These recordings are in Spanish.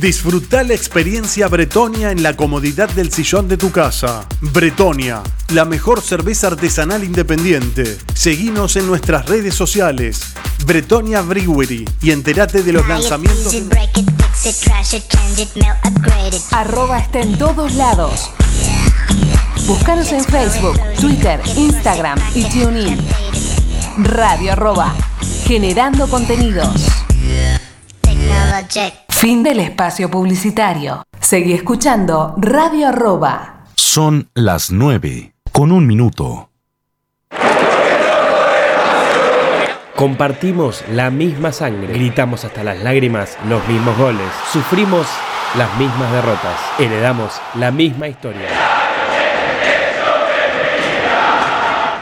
Disfruta la experiencia Bretonia en la comodidad del sillón de tu casa. Bretonia, la mejor cerveza artesanal independiente. Seguinos en nuestras redes sociales. Bretonia Brewery y entérate de los lanzamientos. Arroba está en todos lados. Búscanos en Facebook, Twitter, Instagram y TuneIn. Radio arroba, generando contenidos. Fin del espacio publicitario. Seguí escuchando Radio arroba. Son las 9 con un minuto. Compartimos la misma sangre, gritamos hasta las lágrimas los mismos goles, sufrimos las mismas derrotas, heredamos la misma historia.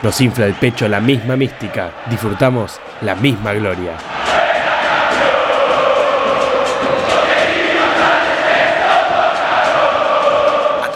Nos infla el pecho la misma mística, disfrutamos la misma gloria.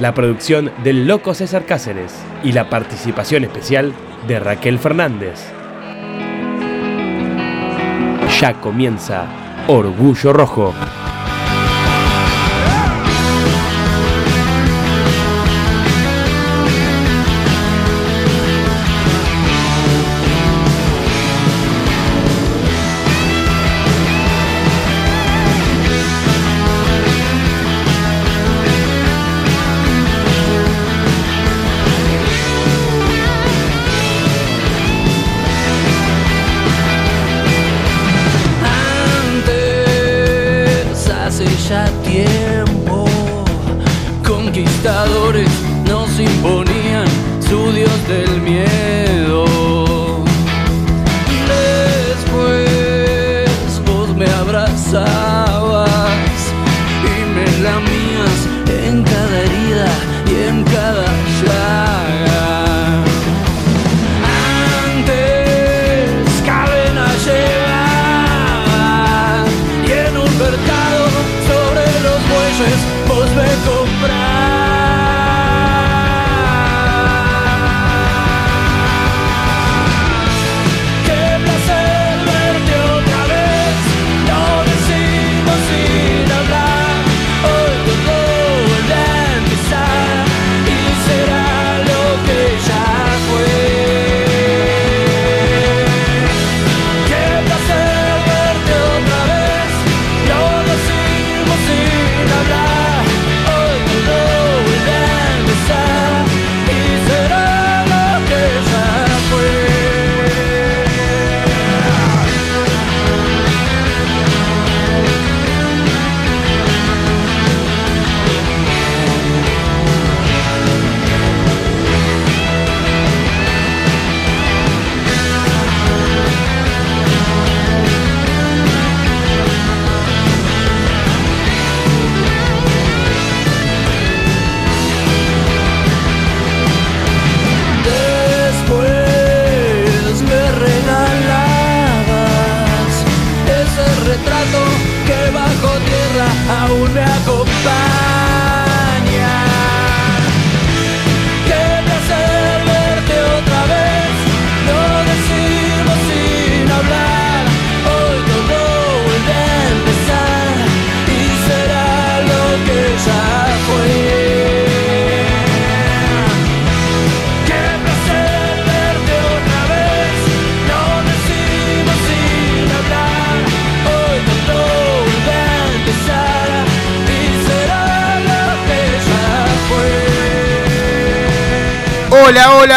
La producción del Loco César Cáceres y la participación especial de Raquel Fernández. Ya comienza Orgullo Rojo.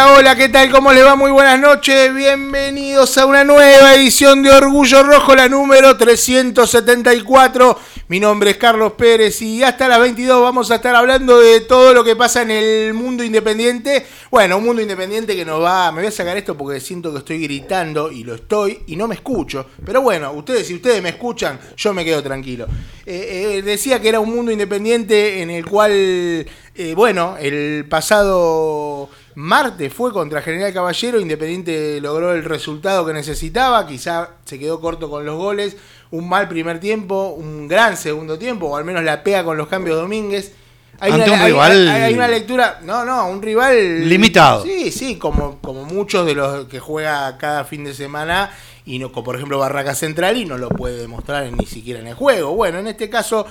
Hola, ¿qué tal? ¿Cómo les va? Muy buenas noches, bienvenidos a una nueva edición de Orgullo Rojo, la número 374. Mi nombre es Carlos Pérez y hasta las 22 vamos a estar hablando de todo lo que pasa en el mundo independiente. Bueno, un mundo independiente que nos va... Me voy a sacar esto porque siento que estoy gritando y lo estoy y no me escucho. Pero bueno, ustedes, si ustedes me escuchan, yo me quedo tranquilo. Eh, eh, decía que era un mundo independiente en el cual, eh, bueno, el pasado Marte fue contra General Caballero, Independiente logró el resultado que necesitaba, quizá se quedó corto con los goles, un mal primer tiempo, un gran segundo tiempo, o al menos la pega con los cambios Domínguez. Hay Ante un hay- rival- hay- hay una lectura, no, no, un rival Limitado. Sí, sí, como, como muchos de los que juega cada fin de semana y no, como por ejemplo Barraca Central y no lo puede demostrar ni siquiera en el juego. Bueno, en este caso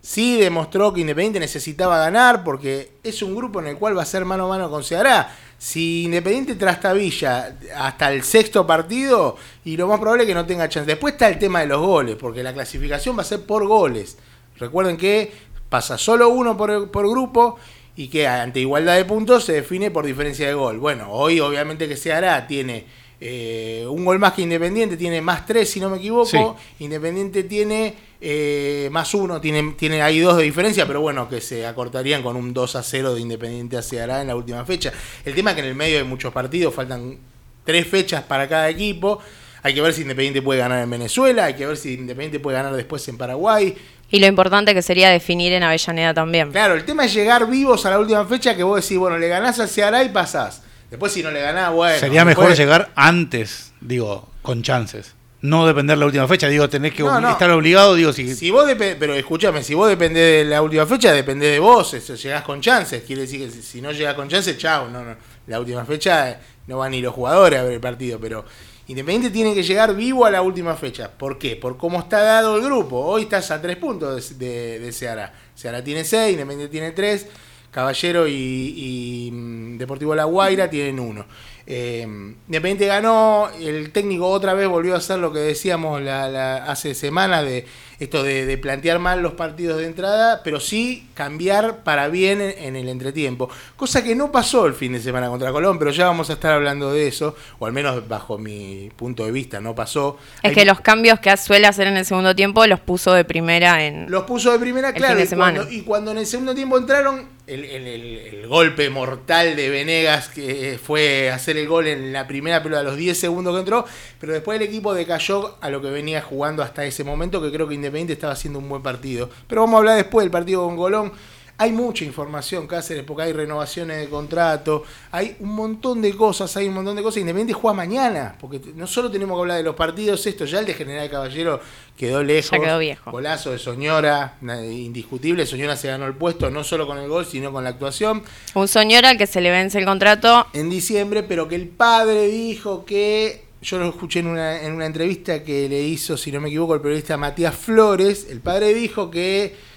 sí demostró que Independiente necesitaba ganar porque es un grupo en el cual va a ser mano a mano con Ceará. Si Independiente trastabilla hasta el sexto partido y lo más probable es que no tenga chance. Después está el tema de los goles, porque la clasificación va a ser por goles. Recuerden que pasa solo uno por, por grupo y que ante igualdad de puntos se define por diferencia de gol. Bueno, hoy obviamente que Ceará tiene eh, un gol más que Independiente, tiene más tres si no me equivoco. Independiente tiene eh, más uno, tiene, tiene ahí dos de diferencia, pero bueno, que se acortarían con un 2 a 0 de Independiente a Ceará en la última fecha. El tema es que en el medio hay muchos partidos, faltan tres fechas para cada equipo. Hay que ver si Independiente puede ganar en Venezuela, hay que ver si Independiente puede ganar después en Paraguay. Y lo importante que sería definir en Avellaneda también. Claro, el tema es llegar vivos a la última fecha que vos decís, bueno, le ganás al Ceará y pasás. Después si no le ganás, bueno. Sería mejor después- llegar antes, digo, con chances. No depender la última fecha, digo, tenés que No, obli- no. estar obligado, digo, si, Si vos pero escúchame, si vos dependés de la última fecha, dependés de vos, eso, llegás con chances. Quiere decir que si, no llegás con chances, chao, no, no. La última fecha eh, no van ni los jugadores a ver el partido, pero Independiente tiene que llegar vivo a la última fecha. ¿Por qué? Por cómo está dado el grupo. Hoy estás a tres puntos de, de, de Ceará. Ceará tiene seis, Independiente tiene tres, Caballero y, y, mm, Deportivo La Guaira tienen uno. Eh, Independiente ganó, el técnico otra vez volvió a hacer lo que decíamos la, la- hace semanas de esto de, de plantear mal los partidos de entrada, pero sí cambiar para bien en, en el entretiempo. Cosa que no pasó el fin de semana contra Colón, pero ya vamos a estar hablando de eso, o al menos bajo mi punto de vista, no pasó. Es Hay- que los cambios que suele hacer en el segundo tiempo los puso de primera en... Los puso de primera, El claro. fin de y, semana. cuando, y cuando en el segundo tiempo entraron, el, golpe mortal de Venegas, que fue hacer el gol en la primera pelota a los 10 segundos que entró, pero después el equipo decayó a lo que venía jugando hasta ese momento, que creo que Independiente estaba haciendo un buen partido. Pero vamos a hablar después del partido con Colón. Hay mucha información, Cáceres, porque hay renovaciones de contrato, hay un montón de cosas, hay un montón de cosas. Independiente juega mañana, porque no solo tenemos que hablar de los partidos, esto ya el de General Caballero quedó lejos. Ya quedó viejo. Golazo de Soñora, indiscutible. Soñora se ganó el puesto no solo con el gol, sino con la actuación Un Soñora al que se le vence el contrato. en diciembre, pero que el padre dijo que. Yo lo escuché en una, en una entrevista que le hizo, si no me equivoco, el periodista Matías Flores. El padre dijo que.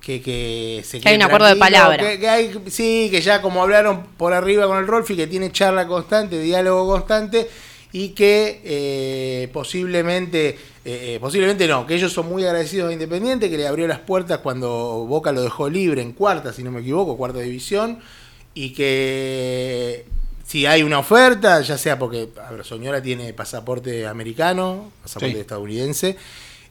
Que, que, se Que hay un acuerdo de palabra. que- que hay- sí, que ya como hablaron por arriba con el Rolfi, que tiene charla constante, diálogo constante, y que eh, posiblemente, eh, eh, posiblemente no, que ellos son muy agradecidos a Independiente, que le abrió las puertas cuando Boca lo dejó libre en cuarta, si no me equivoco, cuarta división, y que si hay una oferta, ya sea porque a ver, Soñora tiene pasaporte americano, pasaporte Sí. estadounidense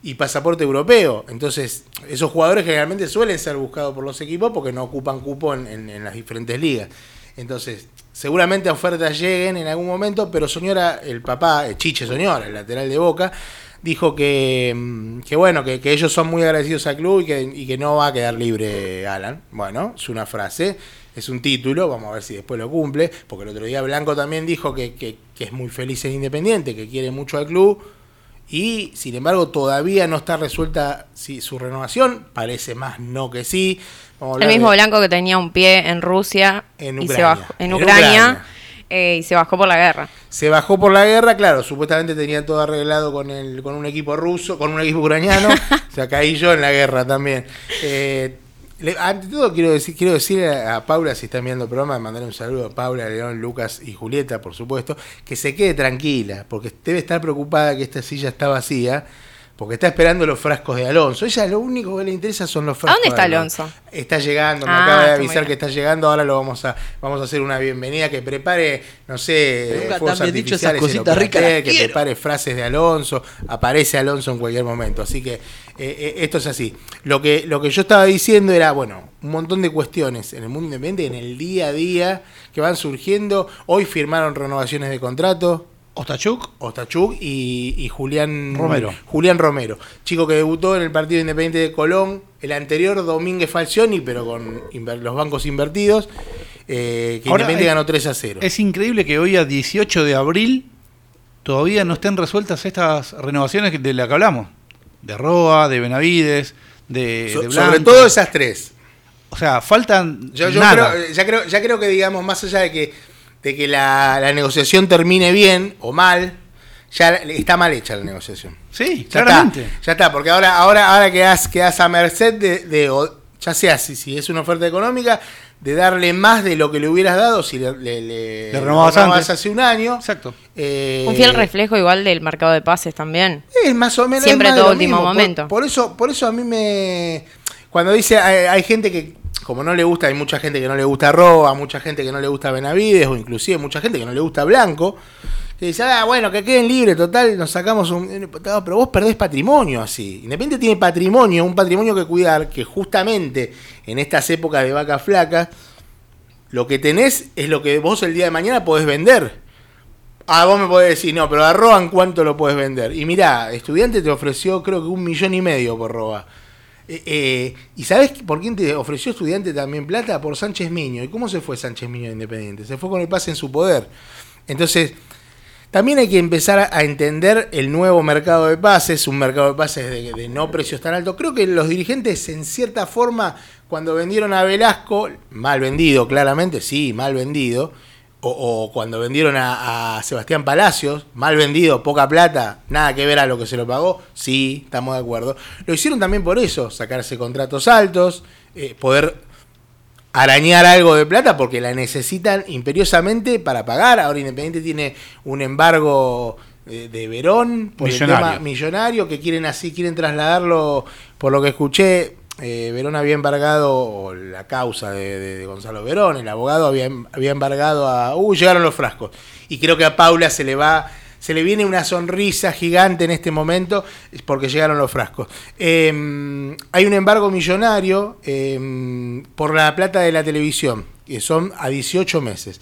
y pasaporte europeo. Entonces, esos jugadores generalmente suelen ser buscados por los equipos porque no ocupan cupo en, en- en las diferentes ligas. Entonces, seguramente ofertas lleguen en algún momento, pero Soñora, el papá, eh, Chiche Soñora, el lateral de Boca, dijo que, mm, que bueno, que, que ellos son muy agradecidos al club y que, y que no va a quedar libre Alan. Bueno, es una frase, es un título, vamos a ver si después lo cumple, porque el otro día Blanco también dijo que, que- que es muy feliz en Independiente, que quiere mucho al club. Y sin embargo todavía no está resuelta si su renovación, parece más no que sí. El mismo de- Blanco que tenía un pie en Rusia En y se Ucrania. bajó en En Ucrania, Ucrania. eh, y se bajó por la guerra. Se bajó por la guerra, claro, supuestamente tenía todo arreglado con el, con un equipo ruso, con un equipo ucraniano, o sea, caí yo en la guerra también. Eh, le- ante todo quiero decir, quiero decir a, Paula, si están viendo el programa, mandar un saludo a Paula, León, Lucas y Julieta, por supuesto, que se quede tranquila, porque debe estar preocupada que esta silla está vacía, porque está esperando los frascos de Alonso. Ella lo único que le interesa son los frascos. dónde está de Alonso? Está llegando, me Ah, acaba de avisar que está llegando, ahora lo vamos a vamos a hacer una bienvenida, que prepare, no sé, Nunca fuegos bien dicho esas artificiales en ricas, que quiero. prepare frases de Alonso, aparece Alonso en cualquier momento, así que eh, eh, esto es así. Lo que, lo que yo estaba diciendo era, bueno, un montón de cuestiones en el mundo independiente, en el día a día, que van surgiendo. Hoy firmaron renovaciones de contrato, Ostachuk, Ostachuk y, y Julián Romero. Julián Romero, chico que debutó en el partido independiente de Colón, el anterior Domínguez Falcioni, pero con los bancos invertidos. eh, que Ahora, Independiente eh, ganó 3 a 0. Es increíble que hoy a 18 de abril todavía no estén resueltas estas renovaciones de las que hablamos. De Roa, de Benavides, de, So- de sobre Blanco. todo esas tres. O sea, faltan Yo, yo nada. creo, ya, creo, ya creo que, digamos, más allá de que, de que la, la negociación termine bien o mal, ya está mal hecha la negociación. Sí, Ya claramente. está, ya está, porque ahora, ahora, ahora quedás, quedás a merced de, de- o- ya sea si, si es una oferta económica, de darle más de lo que le hubieras dado si le, le, le- Le renovabas lo antes. hace un año. Exacto. Eh, Un fiel reflejo igual del mercado de pases también. Es más o menos. Siempre todo último mismo. Por- momento. Por, eso, por eso a mí me. Cuando dice. Hay, hay gente que, como no le gusta, hay mucha gente que no le gusta Roa, mucha gente que no le gusta Benavides, o inclusive mucha gente que no le gusta Blanco. Que dice, ah, bueno, que queden libres, total, nos sacamos un. Pero vos perdés patrimonio así. Independiente tiene patrimonio, un patrimonio que cuidar, que justamente en estas épocas de vacas flacas, lo que tenés es lo que vos el día de mañana podés vender. Ah, vos me podés decir, no, pero a Roa en cuánto lo puedes vender. Y mirá, estudiante te ofreció creo que un millón y medio por Roa. Eh, eh, ¿Y sabés por quién te ofreció estudiante también plata? Por Sánchez Miño. ¿Y cómo se fue Sánchez Miño de Independiente? Se fue con el pase en su poder. Entonces, también hay que empezar a- a entender el nuevo mercado de pases, un mercado de pases de, de no precios tan altos. Creo que los dirigentes, en cierta forma, cuando vendieron a Velasco, mal vendido, claramente, sí, mal vendido, o, o cuando vendieron a, a Sebastián Palacios, mal vendido, poca plata, nada que ver a lo que se lo pagó, sí, estamos de acuerdo. Lo hicieron también por eso, sacarse contratos altos, eh, poder arañar algo de plata porque la necesitan imperiosamente para pagar. Ahora Independiente tiene un embargo eh, de Verón por Millonario. el tema millonario que quieren así, quieren trasladarlo, por lo que escuché, eh, Verón había embargado la causa de, Gonzalo Verón, el abogado había, em- embargado a... Uh, llegaron los frascos. Y creo que a Paula se le va... Se le viene una sonrisa gigante en este momento porque llegaron los frascos. Eh, hay un embargo millonario eh, por la plata de la televisión, que son a 18 meses.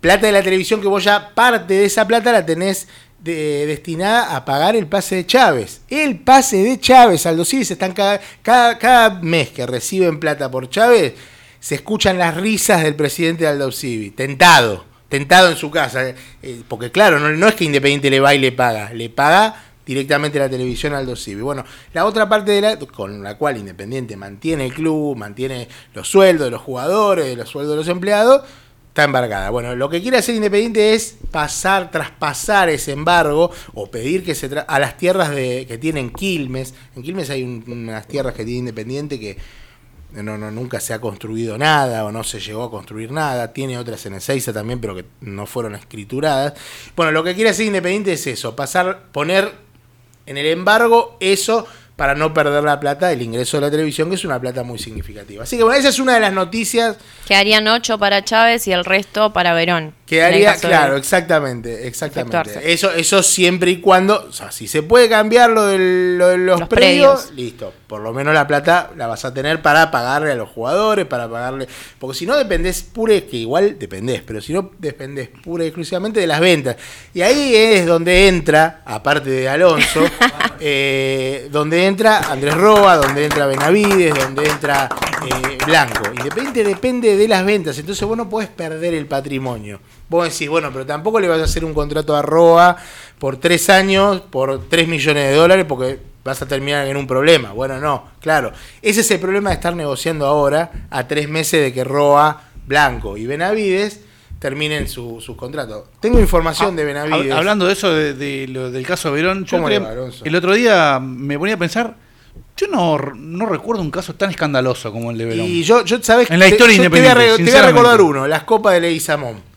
Plata de la televisión que vos ya parte de esa plata la tenés de- destinada a pagar el pase de Chávez. El pase de Chávez, Aldo Civi, se están cada, cada, cada mes que reciben plata por Chávez, se escuchan las risas del presidente de Aldo Civi, tentado, tentado en su casa. eh, eh, porque claro, no, no es que Independiente le va y le paga, le paga directamente la televisión Aldo Civi. Bueno, la otra parte de la con la cual Independiente mantiene el club, mantiene los sueldos de los jugadores, los sueldos de los empleados, está embargada. Bueno, lo que quiere hacer Independiente es pasar, traspasar ese embargo o pedir que se tra- a las tierras de, que tienen Quilmes. En Quilmes hay un- unas tierras que tiene Independiente que no, no, nunca se ha construido nada o no se llegó a construir nada. Tiene otras en Ezeiza también, pero que no fueron escrituradas. Bueno, lo que quiere hacer Independiente es eso, pasar, poner en el embargo eso para no perder la plata del ingreso de la televisión, que es una plata muy significativa. Así que bueno, esa es una de las noticias Quedarían ocho para Chávez y el resto para Verón. Que en el haría, caso de- claro, exactamente, exactamente. Efectuarse. Eso, eso siempre y cuando, o sea, si se puede cambiar lo, del- lo de los, Los predios, predios. listo. Por lo menos la plata la vas a tener para pagarle a los jugadores, para pagarle. Porque si no dependés pura, que igual dependés, pero si no dependés pura y exclusivamente de las ventas. Y ahí es donde entra, aparte de Alonso, eh, donde entra Andrés Roa, donde entra Benavides, donde entra eh, Blanco. Independiente depende de las ventas, entonces vos no podés perder el patrimonio. Vos decís, bueno, pero tampoco le vas a hacer un contrato a Roa por tres años, por tres millones de dólares, porque vas a terminar en un problema. Bueno, no, claro. Ese es el problema de estar negociando ahora, a tres meses de que Roa, Blanco y Benavides terminen su- sus contratos. Tengo información de Benavides. Hab- Hablando de eso, de, de lo- del caso de Verón, yo ¿Cómo el otro va, día- Alonso? el otro día me ponía a pensar, yo no, no recuerdo un caso tan escandaloso como el de Verón. Y yo, yo ¿sabes? En la historia te voy, a, independiente, te voy a recordar uno, las copas de Leguizamón.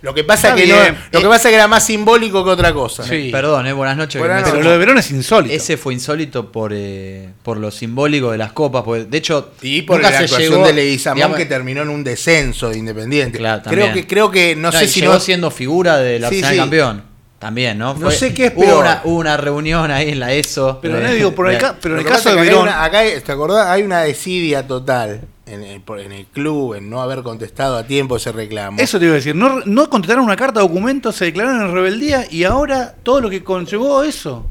Lo que pasa que no- lo que Eh, pasa que era más simbólico que otra cosa. Sí. Perdón, eh, buenas noches. Buenas. Pero lo de Verón es insólito. Ese fue insólito por, eh, por lo simbólico de las copas. Porque, de hecho, Y por nunca la se actuación llegó, de Leguizamón digamos, que terminó en un descenso de Independiente. Claro, creo también. que creo que no, sé si llegó no siendo figura del Sí, Arsenal sí. campeón. También, ¿no? No sé qué es hubo peor. Una, hubo una reunión ahí en la ESO. Pero de- no digo, por el de- ca- pero en el caso de acá Verón, una- acá ¿te acordás? Hay una desidia total en el, en el club en no haber contestado a tiempo ese reclamo. eso te iba a decir, no, no contestaron una carta de documento, se declararon en rebeldía y ahora todo lo que conllevó eso.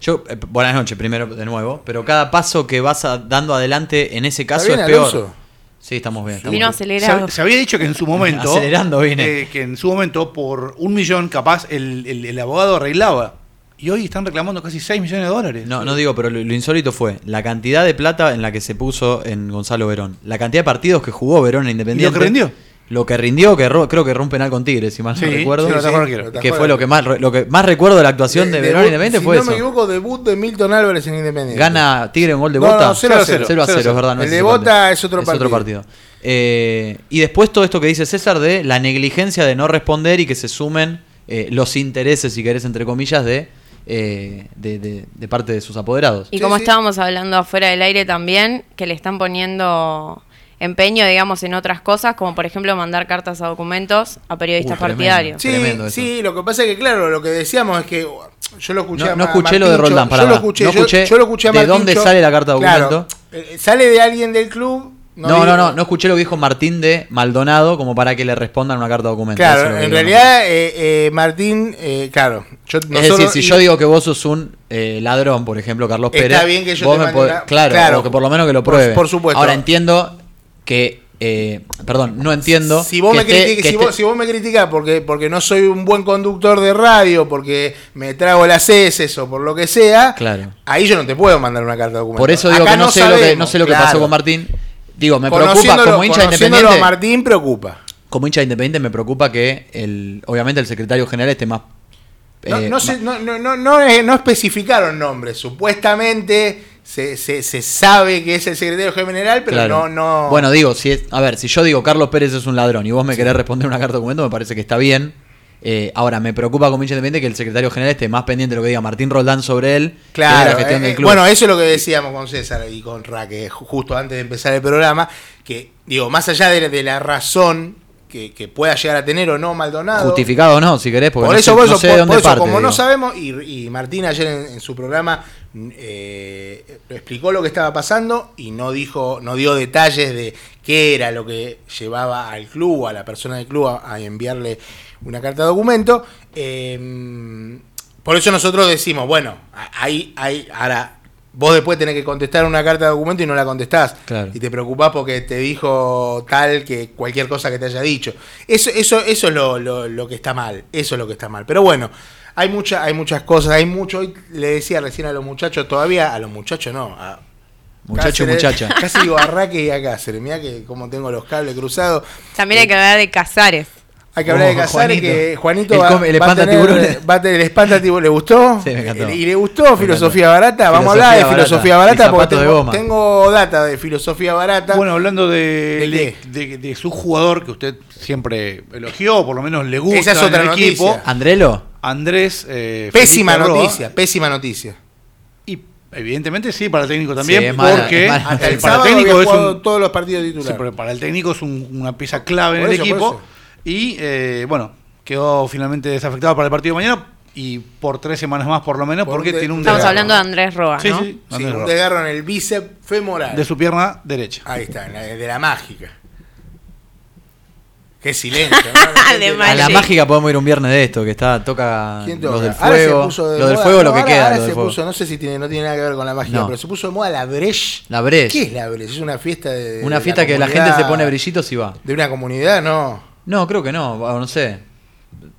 Yo, eh, buenas noches primero de nuevo, pero cada paso que vas a- dando adelante en ese caso ¿Está bien, es peor. Alonso? Sí, estamos bien. estamos Vino bien. acelerado. Se, se había dicho que en su momento. Acelerando vine. eh, que en su momento, por un millón, capaz, el, el- el abogado arreglaba. Y hoy están reclamando casi 6 millones de dólares. No, no digo, pero lo, lo insólito fue la cantidad de plata en la que se puso en Gonzalo Verón. La cantidad de partidos que jugó Verón en Independiente. ¿Y lo que rindió? Lo que rindió, que creo que rompe penal con Tigres, si mal Sí, no recuerdo. sí, que fue lo que más lo que más recuerdo de la actuación de, De- Verón en debut- Independiente si fue no eso. me equivoco, debut de Milton Álvarez en Independiente. Gana Tigre un gol de No, Bota. no, 0 a 0. 0 a 0, es verdad. no El es de Bota partido. es otro partido. Eh, y después todo esto que dice César de la negligencia de no responder y que se sumen eh, los intereses, si querés, entre comillas, de, eh, de, de- de parte de sus apoderados. Y Sí, como sí. estábamos hablando afuera del aire también, que le están poniendo empeño, digamos, en otras cosas, como por ejemplo mandar cartas a documentos a periodistas tremendo. partidarios. Sí, Tremendo sí, lo que pasa es que, claro, lo que decíamos es que uh, yo lo escuché No- a no escuché lo de Roldán, pará, yo lo escuché, No yo- escuché yo lo escuché a de dónde sale la carta de Claro, documento. eh, sale de alguien del club. No, no, no, no escuché lo que dijo Martín de Maldonado como para que le respondan una carta es Claro, en realidad, eh, eh, Martín, eh, claro. Yo, Es nosotros- decir, si yo digo que vos sos un ladrón, por ejemplo, Carlos Está Pérez, bien que yo vos te me podés- claro, claro. o que por lo menos que lo pruebe. por supuesto. Ahora entiendo que, eh, perdón, no entiendo. Si vos, que me que si, vos, si vos me criticás porque, porque no soy un buen conductor de radio, porque me trago las heces o por lo que sea, Claro. ahí yo no te puedo mandar una carta de documento. Por eso digo Acá que no, sé lo que no sé lo que pasó con Martín. Digo, me preocupa como hincha independiente. a Martín preocupa. Como hincha independiente me preocupa que el, obviamente el secretario general esté más. No, eh, no, sé- no, no, no, no, no especificaron nombres. Supuestamente se, se, se sabe que es el secretario general, pero Claro. no, no. Bueno, digo, si es, a ver, si yo digo Carlos Pérez es un ladrón y vos me querés responder una carta de documento, me parece que está bien. Eh, ahora, me preocupa como hincha independiente que el secretario general esté más pendiente de lo que diga Martín Roldán sobre él que de Claro, la gestión eh, del eh, club. bueno, eso es lo que decíamos con César y con Raque ju- justo antes de empezar el programa, que digo, más allá de, de la razón que, que pueda llegar a tener o no Maldonado. Justificado o no, si querés, porque por no eso, sé, por no eso, sé por- de dónde por eso, parte. como no sabemos, y, y Martín ayer en, en su programa eh, explicó lo que estaba pasando y no dijo, no dio detalles de qué era lo que llevaba al club o a la persona del club a, a enviarle una carta de documento. Eh, por eso nosotros decimos, bueno, ahí, ahí, ahora vos después tenés que contestar una carta de documento y no la contestás. Claro. Y te preocupás porque te dijo tal que cualquier cosa que te haya dicho. Eso, eso, eso es lo, lo- lo que está mal. Eso es lo que está mal. Pero bueno, hay mucha, hay muchas cosas, hay mucho. Hoy le decía recién a los muchachos, todavía, a los muchachos no, a Muchacho y Cáceres, muchacha. Casi digo a Raque y a Cáceres. Mirá que como tengo los cables cruzados. También hay que hablar de Casares. Hay que hablar de Casares, que Juanito El va, come- el va a espanta tener- va a tener el espanta. ¿Le gustó? Sí, me encantó. ¿Y le gustó filosofía barata? Vamos a hablar de barata. filosofía barata porque tengo, goma. tengo data de filosofía barata. Bueno, hablando de, ¿De de, de- de su jugador que usted siempre elogió, por lo menos le gusta Esa es otra en el noticia. equipo, Andrelo, Andrés eh, pésima Felipe Roa. noticia, pésima noticia. Y evidentemente sí, para el técnico también, Sí, mala, porque mala. Hasta el para el sábado técnico había es jugado un, todos los partidos sí, titulares. pero para el técnico es un- una pieza clave Por en eso, el por equipo. Y eh, bueno, quedó finalmente desafectado para el partido de mañana y por tres semanas más por lo menos, Por porque de- tiene un Estamos hablando de Andrés Roa, Sí, ¿no? sí, Sí, Andrés un Roa. en el bíceps femoral. de su pierna derecha. Ahí está, en la- de la mágica. Qué silencio. ¿no? De a la mágica podemos ir un viernes de esto, que está toca ¿Quién los toca? del Ahora se fuego, puso de lo del fuego no, lo que ahora- queda, ahora se fuego. puso, no sé si tiene, no tiene nada que ver con la mágica, No. pero se puso de moda la Breche. La Breche. ¿Qué es la Breche? Es una fiesta de. Una de fiesta que la gente se pone brillitos y va. De una comunidad, no. No, creo que no, no sé.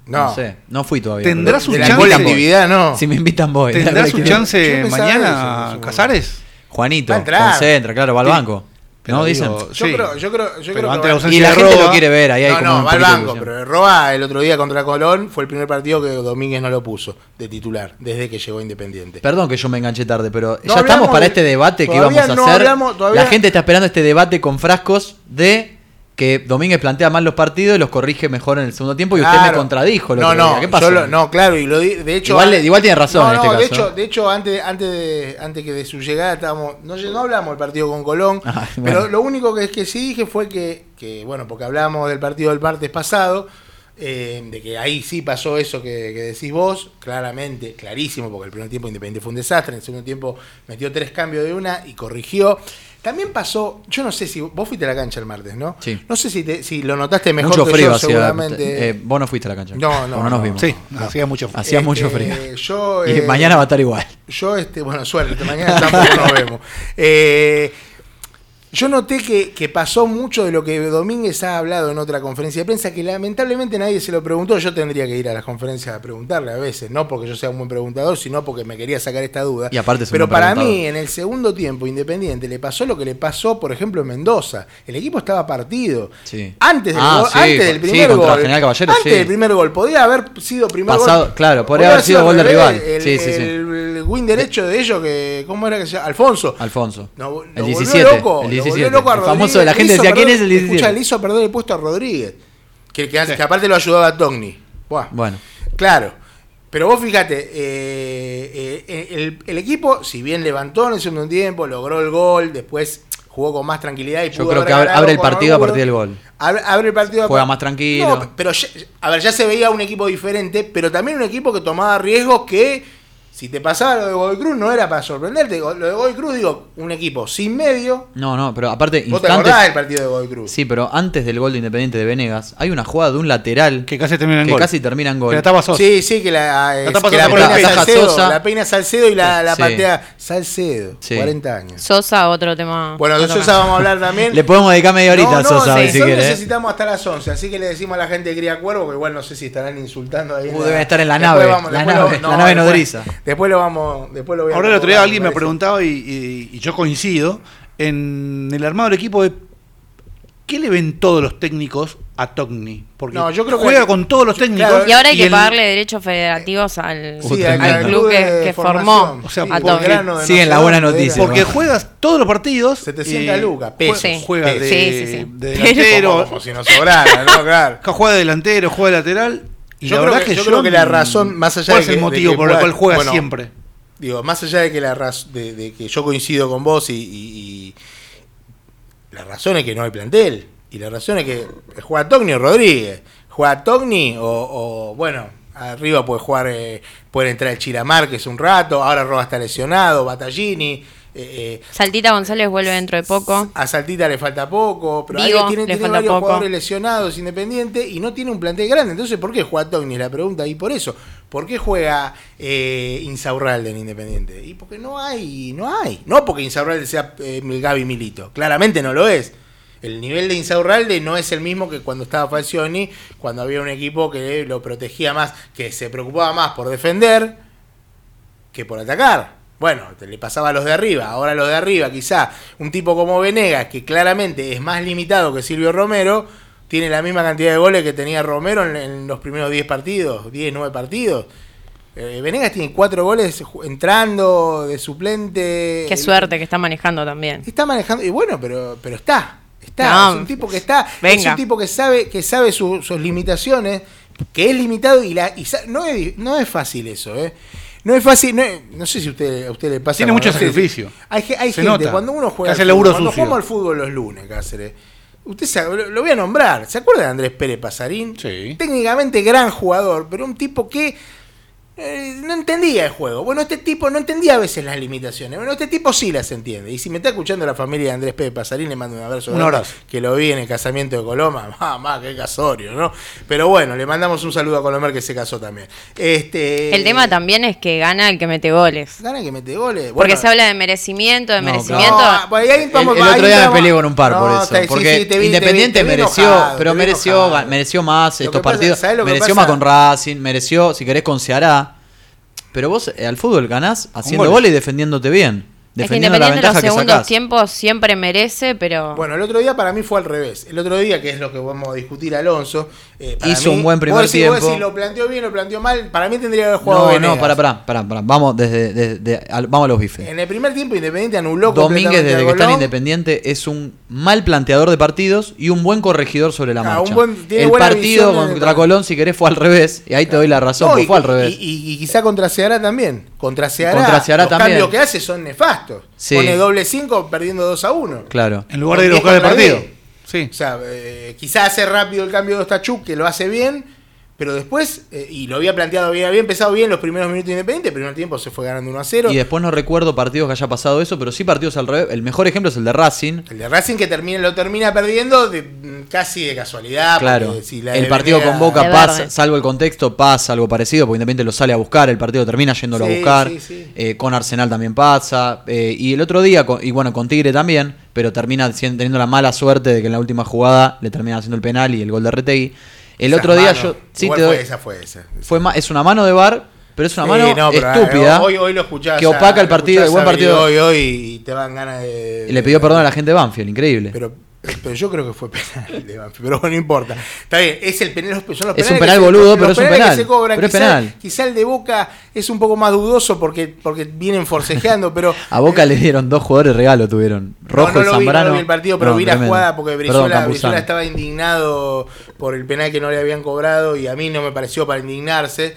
No, No. sé, no fui todavía. ¿Tendrá pero- su de la chance? no. Si me invitan voy. ¿Tendrá su Yo chance mañana, eso, Casares? Juanito, Va a entrar. concentra, claro, va al banco. Pero ¿No digo, dicen? Yo sí. creo, yo creo, yo Pero creo ante que la va- ausencia Y la gente Roa- lo quiere ver, ahí hay No, como no, un va al banco, pero Roa el otro día contra Colón fue el primer partido que Domínguez no lo puso de titular desde que llegó Independiente. Perdón que yo me enganché tarde, pero No ya estamos para de- este debate que íbamos a no hacer. hablamos- todavía- La gente está esperando este debate con frascos de que Domínguez plantea mal los partidos y los corrige mejor en el segundo tiempo y usted me contradijo. el No, otro no. ¿Qué pasó? lo- no, claro, y lo di- de hecho. Igual tiene razón No, en este no, de caso. hecho, de hecho antes, antes, de, antes que de su llegada estábamos. No, no hablamos del partido con Colón, Ah, pero lo único que, que sí dije fue que, que, bueno, porque hablamos del partido del martes pasado. eh, de que ahí sí pasó eso que, que decís vos, claramente, clarísimo, porque el primer tiempo Independiente fue un desastre, en el segundo tiempo metió tres cambios de una y corrigió. También pasó, yo no sé si vos fuiste a la cancha el martes, ¿no? Sí. No sé si, te- si lo notaste mejor Mucho que frío yo, seguramente. eh, vos no fuiste a la cancha. No, no, O no nos no. vimos. Sí, hacía mucho frío. Hacía mucho Este, frío. Yo, Y eh, mañana va a estar igual. Yo, este, bueno, suerte, mañana tampoco nos vemos. Eh, Yo noté que, que pasó mucho de lo que Domínguez ha hablado en otra conferencia de prensa, que lamentablemente nadie se lo preguntó. Yo tendría que ir a las conferencias a preguntarle a veces, no porque yo sea un buen preguntador, sino porque me quería sacar esta duda. Y aparte Pero para mí, en el segundo tiempo, Independiente, le pasó lo que le pasó, por ejemplo, en Mendoza. El equipo estaba partido. Sí. Antes del, Ah, gol, sí, antes del sí, primer contra gol. General Caballero, antes sí. del primer gol. Podía haber sido primer Pasado- gol. claro, podría haber sido gol del rival. El, Sí, sí, sí. el- win derecho de ellos, que ¿cómo era que se llama? Alfonso. Alfonso. No, el lo 17. volvió loco, el 17. volvió loco a el famoso, Rodríguez, la gente decía, ¿quién es el 17? Escucha, le hizo perder el puesto a Rodríguez. Que, que, que aparte lo ayudaba a Togni. Buah. Bueno, Claro. Pero vos fíjate, eh, eh, el, el equipo, si bien levantó en el segundo tiempo, logró el gol, después jugó con más tranquilidad y yo pudo creo que abre, el partido a partir del gol. Abre, abre el partido Juega más tranquilo. No, pero ya, a ver, ya se veía un equipo diferente, pero también un equipo que tomaba riesgos que si te pasaba lo de Godoy Cruz no era para sorprenderte. Lo de Godoy Cruz, digo, un equipo sin medio. No, no, pero aparte, Vos te instantes. acordás del partido de Godoy Cruz. Sí, pero antes del gol de Independiente de Venegas, hay una jugada de un lateral Que casi termina en que gol. casi termina en gol. Que la tapa Sosa. Sí, sí, que la, eh, está que la peina. Salcedo, Sosa. la peina Salcedo y la, la Sí. patea Salcedo, Sí. 40 años. Sosa, otro tema. Bueno, de Sosa vamos a hablar también. Le podemos dedicar media horita no, a no, Sosa, sí, si quiere. ¿eh? necesitamos hasta las 11, así que le decimos a la gente de Cría Cuervo, que igual no sé si estarán insultando ahí. en Uh, la- deben estar en la nave, la nave, la nodriza. Después lo vamos, después lo voy a Ahora el otro día alguien me parece. preguntaba y, y- y yo coincido en el armado del equipo de ¿qué le ven todos los técnicos a Togni? Porque No, yo creo que- juega con todos los técnicos. Claro, Y ahora hay que el- pagarle derechos federativos al, Sí, al- club que, formó. O sea, Sí, a por Togni. Siguen no la buena noticia. Porque juegas todos los partidos. 700 lucas, pesos. Sí. Juega Sí, de, sí, sí. de Como, delantero. como si nos sobrara, ¿no? Claro. Juega de delantero, juega de lateral. Y Yo la creo verdad que- que yo creo que la razón, más allá ¿cuál de es el que- de motivo que por el cual juega bueno, siempre? Digo, más allá de que la raz- de, de que yo coincido con vos y, y- y la razón es que no hay plantel. Y la razón es que juega Togni o Rodríguez. Juega Togni o, o, bueno, arriba puede jugar, eh, puede entrar el Chiramar, que es un rato, ahora Roba está lesionado, Battaglini, eh, Saltita González vuelve dentro de poco. a Saltita le falta poco, pero Vigo, ahí tiene, le tiene falta varios poco. jugadores lesionados, independiente, y no tiene un plantel grande. Entonces, ¿por qué juega Togni? La pregunta ahí por eso. ¿Por qué juega eh, Insaurralde en Independiente? Y porque no hay, no hay. No porque Insaurralde sea eh, Gaby Milito. Claramente no lo es. El nivel de Insaurralde no es el mismo que cuando estaba Falcioni, cuando había un equipo que lo protegía más, que se preocupaba más por defender que por atacar. Bueno, te le pasaba a los de arriba. Ahora los de arriba, quizá un tipo como Venegas, que claramente es más limitado que Silvio Romero, tiene la misma cantidad de goles que tenía Romero en, en los primeros 10 partidos, 10, 9 partidos. Eh, Venegas tiene 4 goles entrando de suplente. Qué suerte que está manejando también. Está manejando, y bueno, pero, pero está. Está, No, es un tipo que está, es venga. un tipo que sabe, que sabe su- sus limitaciones, que es limitado y la y no es, no es fácil eso, eh. No es fácil, no, es- no sé si usted, a usted le pasa. Tiene mucho sacrificio. Hay, hay gente, nota. cuando uno juega al fútbol, cuando jugamos al fútbol los lunes, Cáceres, usted sabe, lo, lo voy a nombrar, ¿se acuerda de Andrés Pérez Pasarín? Sí. Técnicamente gran jugador, pero un tipo que eh, no entendía el juego. Bueno, este tipo no entendía a veces las limitaciones. Bueno, este tipo sí las entiende. Y si me está escuchando la familia de Andrés Pérez Pasarín, le mando un abrazo. Un grande, abrazo. Que lo vi en el casamiento de Coloma. Mamá, qué casorio, ¿no? Pero bueno, le mandamos un saludo a Colomer que se casó también. Este, El tema también es que gana el que mete goles. Gana que mete goles. Porque se habla de merecimiento, de No, merecimiento. No, pues ahí El, el otro día me peleé con un par por eso. porque sí, te vi- Independiente te vi- mereció, enojado, pero mereció, mereció más Lo estos pasa- partidos. ¿sabes lo que mereció pasa? más con Racing, mereció, si querés, con Ceará. Pero vos eh, al fútbol ganás haciendo goles y defendiénute bien. Es que Independiente en ventaja los segundos tiempos siempre merece, pero Bueno, el otro día para mí fue al revés. El otro día, que es lo que vamos a discutir Alonso, eh, para Hizo mí- un buen primer vos decís- vos tiempo. decís, lo planteó bien, lo planteó mal. Para mí tendría que haber jugado No, Venegas. no, pará, pará, pará, pará. Vamos desde, desde- al- vamos a los bifes. En el primer tiempo Independiente anuló Domínguez, desde que está en. Independiente, es un mal planteador de partidos y un buen corregidor sobre la Ah, marcha. un buen- tiene el buena partido de- contra Colón, si querés, fue al revés. Y ahí te doy la razón, No, y, fue al revés. y- y- y quizá contra Ceará también. Contra Ceará, Contra Ceará los también. cambios que hace son nefastos. Sí. Pone doble 5 perdiendo 2 a 1. claro. En lugar de ir a buscar el 10 contra partido. 10. Sí. O sea, eh, quizá hace rápido el cambio de Ostachuk, que lo hace bien, pero después, eh, y lo había planteado bien, había empezado bien los primeros minutos de Independiente, el primer tiempo se fue ganando 1 a 0. Y después no recuerdo partidos que haya pasado eso, pero sí partidos al revés. El mejor ejemplo es el de Racing. El de Racing que termina, lo termina perdiendo de- casi de casualidad. Claro, porque si la el partido con Boca pasa, salvo el contexto, pasa algo parecido, porque Independiente lo sale a buscar, el partido termina yéndolo a buscar. sí, sí. Eh, con Arsenal también pasa. eh, y el otro día, con- y bueno, con Tigre también, pero termina teniendo la mala suerte de que en la última jugada le termina haciendo el penal y el gol de Retegui. El otro día yo. Sí, te doy- fue esa, fue esa. fue ma- es una mano de bar, pero es una Sí, mano no, pero, estúpida. eh, Hoy, hoy lo escuchás. que opaca el partido, el buen partido. Hoy, hoy y te dan ganas de. Y le pidió perdón a la gente de Banfield, increíble. Pero, pero yo creo que fue penal de Banfield, pero bueno, no importa. Está bien, es el penal, son los Es un penal se- boludo, pero es un penales que penal. se cobran. Pero es quizá, penal. quizá el de Boca es un poco más dudoso porque, porque vienen forcejeando, pero a Boca le dieron dos jugadores regalo, tuvieron. Rojo no, no y no Zambrano. vi el partido, pero No, vi la jugada porque Brizuela. Brizuela estaba indignado por el penal que no le habían cobrado y a mí no me pareció para indignarse.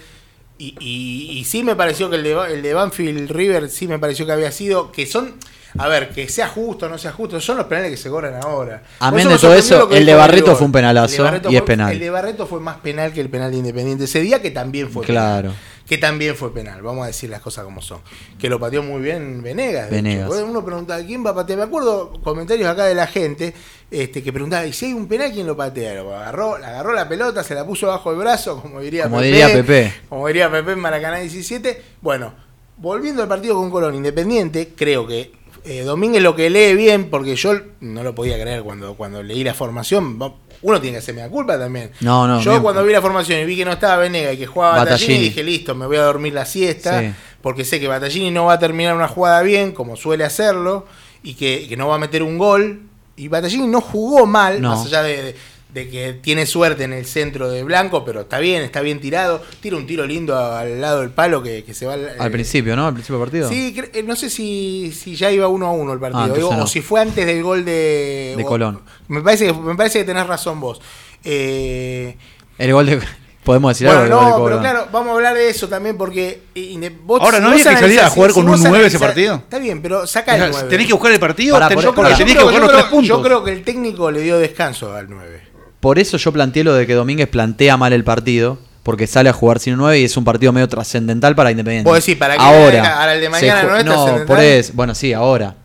Y, y- y sí me pareció que el de, el de Banfield River sí me pareció que había sido, que son, a ver, que sea justo o no sea justo, son los penales que se cobran ahora. Amén de todo eso, el de Barreto fue un penalazo y es penal. El de Barreto fue más penal que el penal de Independiente ese día, que también fue Claro. penal. Que también fue penal, vamos a decir las cosas como son. Que lo pateó muy bien Venegas. Venegas. Uno preguntaba, ¿quién va a patear? Me acuerdo comentarios acá de la gente este, que preguntaba, ¿y si hay un penal, quién lo patea? Lo agarró, agarró la pelota, se la puso bajo el brazo, como diría Como Pepe. diría Pepe. Como diría Pepe en Maracaná 17. Bueno, volviendo al partido con Colón Independiente, creo que eh, Domínguez lo que lee bien, porque yo no lo podía creer cuando, cuando leí la formación. Uno tiene que hacerme la culpa también. No, no, Yo bien. cuando vi la formación y vi que no estaba Venega y que jugaba Battaglini. dije, listo, me voy a dormir la siesta, Sí. porque sé que Battaglini no va a terminar una jugada bien, como suele hacerlo, y que, que no va a meter un gol. Y Battaglini no jugó mal, No. más allá de, de- de que tiene suerte en el centro de Blanco, pero está bien, está bien tirado. Tira un tiro lindo al lado del palo que, que se va al, Al eh, principio, ¿no? Al principio del partido. Sí, eh, no sé si, si ya iba uno a uno el partido, Ah, entonces digo, no. o si fue antes del gol de, De o- Colón. Me parece, que, me parece que tenés razón vos. Eh, El gol de. Podemos decir bueno, algo del no, pero claro, vamos a hablar de eso también porque eh, vos- Ahora, ¿no había que salir a jugar si con un nueve ese analizás- partido? Está bien, pero saca el O sea, 9. tenés que buscar el partido Pará, ten- Yo que creo- yo los tres creo- puntos. Yo creo que el técnico le dio descanso al 9. Por eso yo planteé lo de que Domínguez plantea mal el partido, porque sale a jugar sin un 9 y es un partido medio trascendental para Independiente. Vos decís, ¿para qué ahora, ahora el de mañana no es trascendental? por eso, bueno, sí, ahora.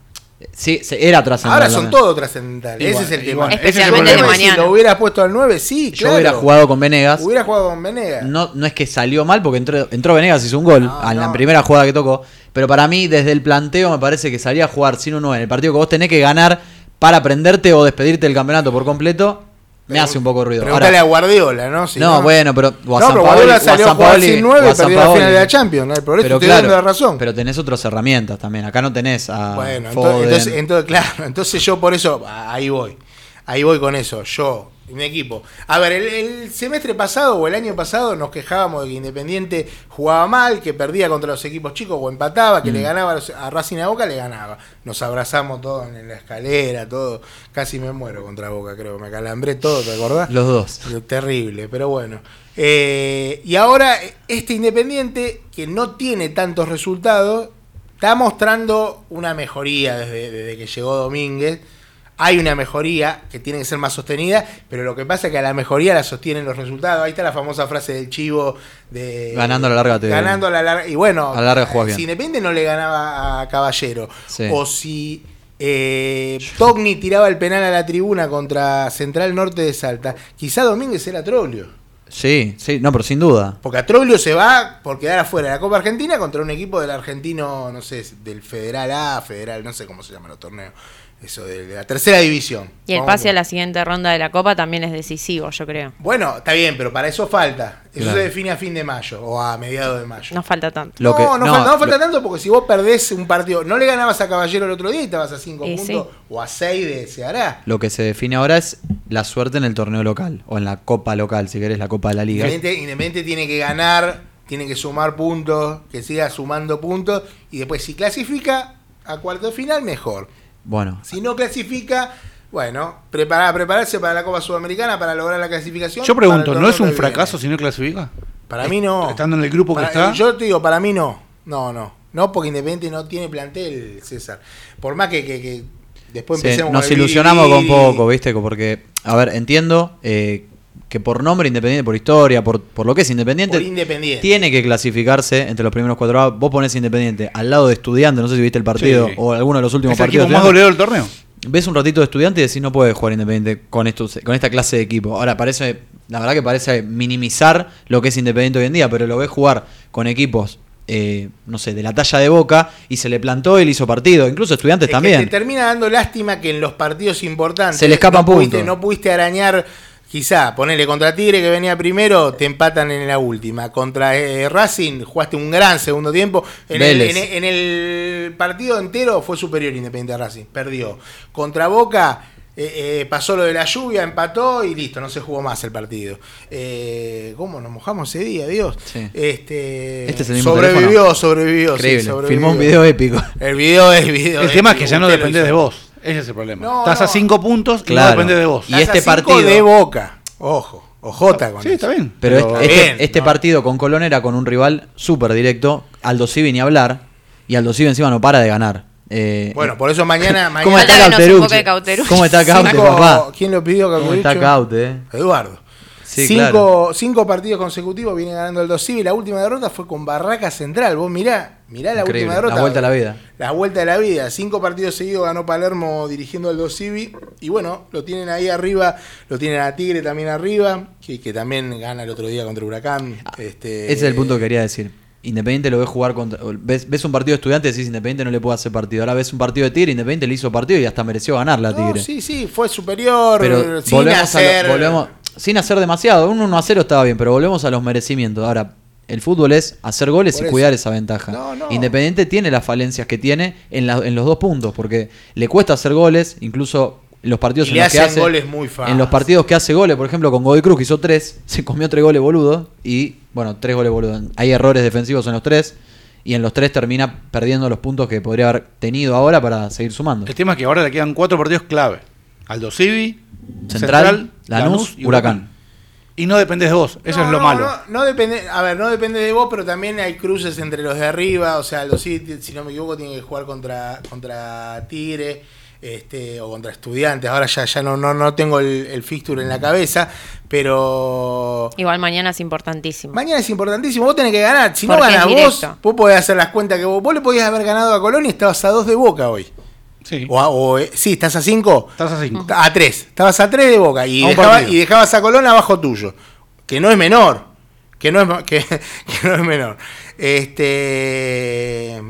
Sí, era trascendental. Ahora son todos trascendentales. Ese es el tema. Ese es el Especialmente el de problema. Si mañana. lo hubieras puesto al 9, sí, Yo claro. hubiera jugado con Venegas. Hubiera jugado con Venegas. No, no es que salió mal porque entró, entró Venegas, hizo un gol No, en la no. primera jugada que tocó. Pero para mí, desde el planteo, me parece que salir a jugar sin un 9 en el partido que vos tenés que ganar para prenderte o despedirte del campeonato por completo, me hace un poco de ruido. Preguntale Ahora- a Guardiola, ¿no? Si no, bueno, pero. o a No, San pero Paoli- Guardiola o a salió a jugar Paoli- sin 9 o a y perdió la final de la Champions. ¿no? Por eso Pero claro, dando la razón. pero tenés otras herramientas también. Acá no tenés a. Bueno, entonces, entonces, entonces, claro, entonces yo por eso, ahí voy. Ahí voy con eso, yo, mi equipo. A ver, el, el semestre pasado o el año pasado nos quejábamos de que Independiente jugaba mal, que perdía contra los equipos chicos o empataba, Mm. que le ganaba a los- a Racing a Boca, le ganaba. Nos abrazamos todos en la escalera, todo. Casi me muero contra Boca, creo. Me calambré todo, ¿te acordás? Los dos. Terrible, pero bueno. Eh, y ahora este Independiente, que no tiene tantos resultados, está mostrando una mejoría desde, desde que llegó Domínguez. Hay una mejoría que tiene que ser más sostenida, pero lo que pasa es que a la mejoría la sostienen los resultados. Ahí está la famosa frase del chivo de... Ganando a la larga te- Ganando a la larga. Y bueno, A la larga jugás bien. si Independiente no le ganaba a Caballero, Sí. o si eh, Togni tiraba el penal a la tribuna contra Central Norte de Salta, quizá Domínguez era Troglio. Sí, sí, no, pero sin duda. Porque a Troglio se va por quedar afuera de la Copa Argentina contra un equipo del argentino, no sé, del Federal A, Federal, no sé cómo se llaman los torneos. Eso, de, de la tercera división. Y el pase a- la siguiente ronda de la Copa también es decisivo, yo creo. Bueno, está bien, pero para eso falta. Eso Claro. se define a fin de mayo o a mediados de mayo. No falta tanto. Lo no, que- no, no, falta, no falta lo- tanto porque si vos perdés un partido, no le ganabas a Caballero el otro día y estabas a 5 Y puntos sí. o a 6 de se hará. Lo que se define ahora es la suerte en el torneo local. O en la copa local, si querés, la copa de la liga. Independiente, Independiente tiene que ganar, tiene que sumar puntos, que siga sumando puntos y después si clasifica a cuarto de final, mejor. Bueno, Si no clasifica, bueno, prepara, prepararse para la Copa Sudamericana para lograr la clasificación. Yo pregunto, ¿no es un fracaso si no clasifica? Para mí no. Estando en el grupo que está. Yo te digo, para mí no. No, no. No, porque Independiente no tiene plantel, César. Por más que, que- que después sí, empecemos nos con el ilusionamos con poco, ¿viste? Porque, a ver, entiendo eh, que por nombre Independiente, por historia, por, por lo que es Independiente, Por Independiente. tiene que clasificarse entre los primeros cuatro. A. Vos ponés Independiente al lado de Estudiante, no sé si viste el partido Sí. o alguno de los últimos ¿Es el partidos. más goleador del torneo? ves un ratito de estudiante y decís no puede jugar Independiente con esto, con esta clase de equipo. Ahora parece, la verdad que parece minimizar lo que es Independiente hoy en día, pero lo ves jugar con equipos eh, no sé, de la talla de Boca y se le plantó y le hizo partido. Incluso estudiantes Es que también. te termina dando lástima que en los partidos importantes Se le escapan no pudiste, puntos. no pudiste arañar, quizá, ponerle contra Tigre que venía primero, te empatan en la última. Contra eh, Racing jugaste un gran segundo tiempo. En el, Vélez. en- en el partido entero fue superior Independiente a Racing, perdió. Contra Boca. eh, eh, pasó lo de la lluvia, empató y listo, no se jugó más el partido. Eh, ¿Cómo nos mojamos ese día, Dios? Sí. Este, Este es el mismo sobrevivió, teléfono. sobrevivió. sí, sobrevivió. Filmó un video épico. El video es video. El tema es que ya no depende de vos. Ese es el problema. No, Estás no. a cinco puntos y Claro. no depende de vos. Y este a cinco partido- de Boca. Ojo, ojota con Sí, eso. está bien. Pero Pero- este, Bien, este no. partido con Colón era con un rival súper directo. Aldo Civi ni hablar. Y Aldo Civi encima no para de ganar. Eh, Bueno, por eso mañana. mañana ¿Cómo está Cauterucci? ¿Cómo está Caute, papá? ¿Quién lo pidió, ¿Cómo Cauterucci? está Caute? eh? Eduardo. Sí, cinco, claro. cinco partidos consecutivos viene ganando el 2 y la última derrota fue con Barraca Central. Vos mirá, mirá la Increíble, última derrota. la vuelta a la vida. La vuelta de la vida. Cinco partidos seguidos ganó Palermo dirigiendo el 2 Y bueno, lo tienen ahí arriba. Lo tienen a Tigre también arriba. Que, que también gana el otro día contra Huracán. este, Ese es el punto que quería decir. Independiente lo ves jugar contra. Ves, ves un partido de estudiantes y decís Independiente no le puede hacer partido. Ahora ves un partido de Tigre, Independiente le hizo partido y hasta mereció ganar la no, Tigre. sí, sí, fue superior. pero sin volvemos, hacer. a lo- volvemos sin hacer demasiado. Un 1 a 0 estaba bien, pero volvemos a los merecimientos. Ahora, el fútbol es hacer goles Por y eso. cuidar esa ventaja. No, no. Independiente tiene las falencias que tiene en, la- en los dos puntos, porque le cuesta hacer goles, incluso en los partidos Y en le los que hace. goles muy fácil. En los partidos que hace goles, por ejemplo, con Godoy Cruz, que hizo tres, se comió tres goles boludo. Y, bueno, tres goles boludo. Hay errores defensivos en los tres. Y en los tres termina perdiendo los puntos que podría haber tenido ahora para seguir sumando. El tema es que ahora le quedan cuatro partidos clave. Aldo Civi, Central, Lanús, Huracán. Y no dependés de vos. Eso No, es lo no, malo. No, no depende, a ver, no depende de vos, pero también hay cruces entre los de arriba. O sea, los sí, si no me equivoco, tiene que jugar contra, contra Tigre este, o contra Estudiantes. Ahora ya, ya no, no, no tengo el, el fixture en la cabeza, pero Igual mañana es importantísimo. mañana es importantísimo. Vos tenés que ganar. Si no Porque es ganas vos, vos podés hacer las cuentas que vos. Vos le podías haber ganado a Colón y estabas a dos de boca hoy. Sí. O, a- o, eh, sí, estás a cinco. Estás a cinco. A tres. Estabas a tres de boca y, dejaba- dejabas a Colón abajo tuyo. Que no es menor. Que no es, que, que no es menor. Este.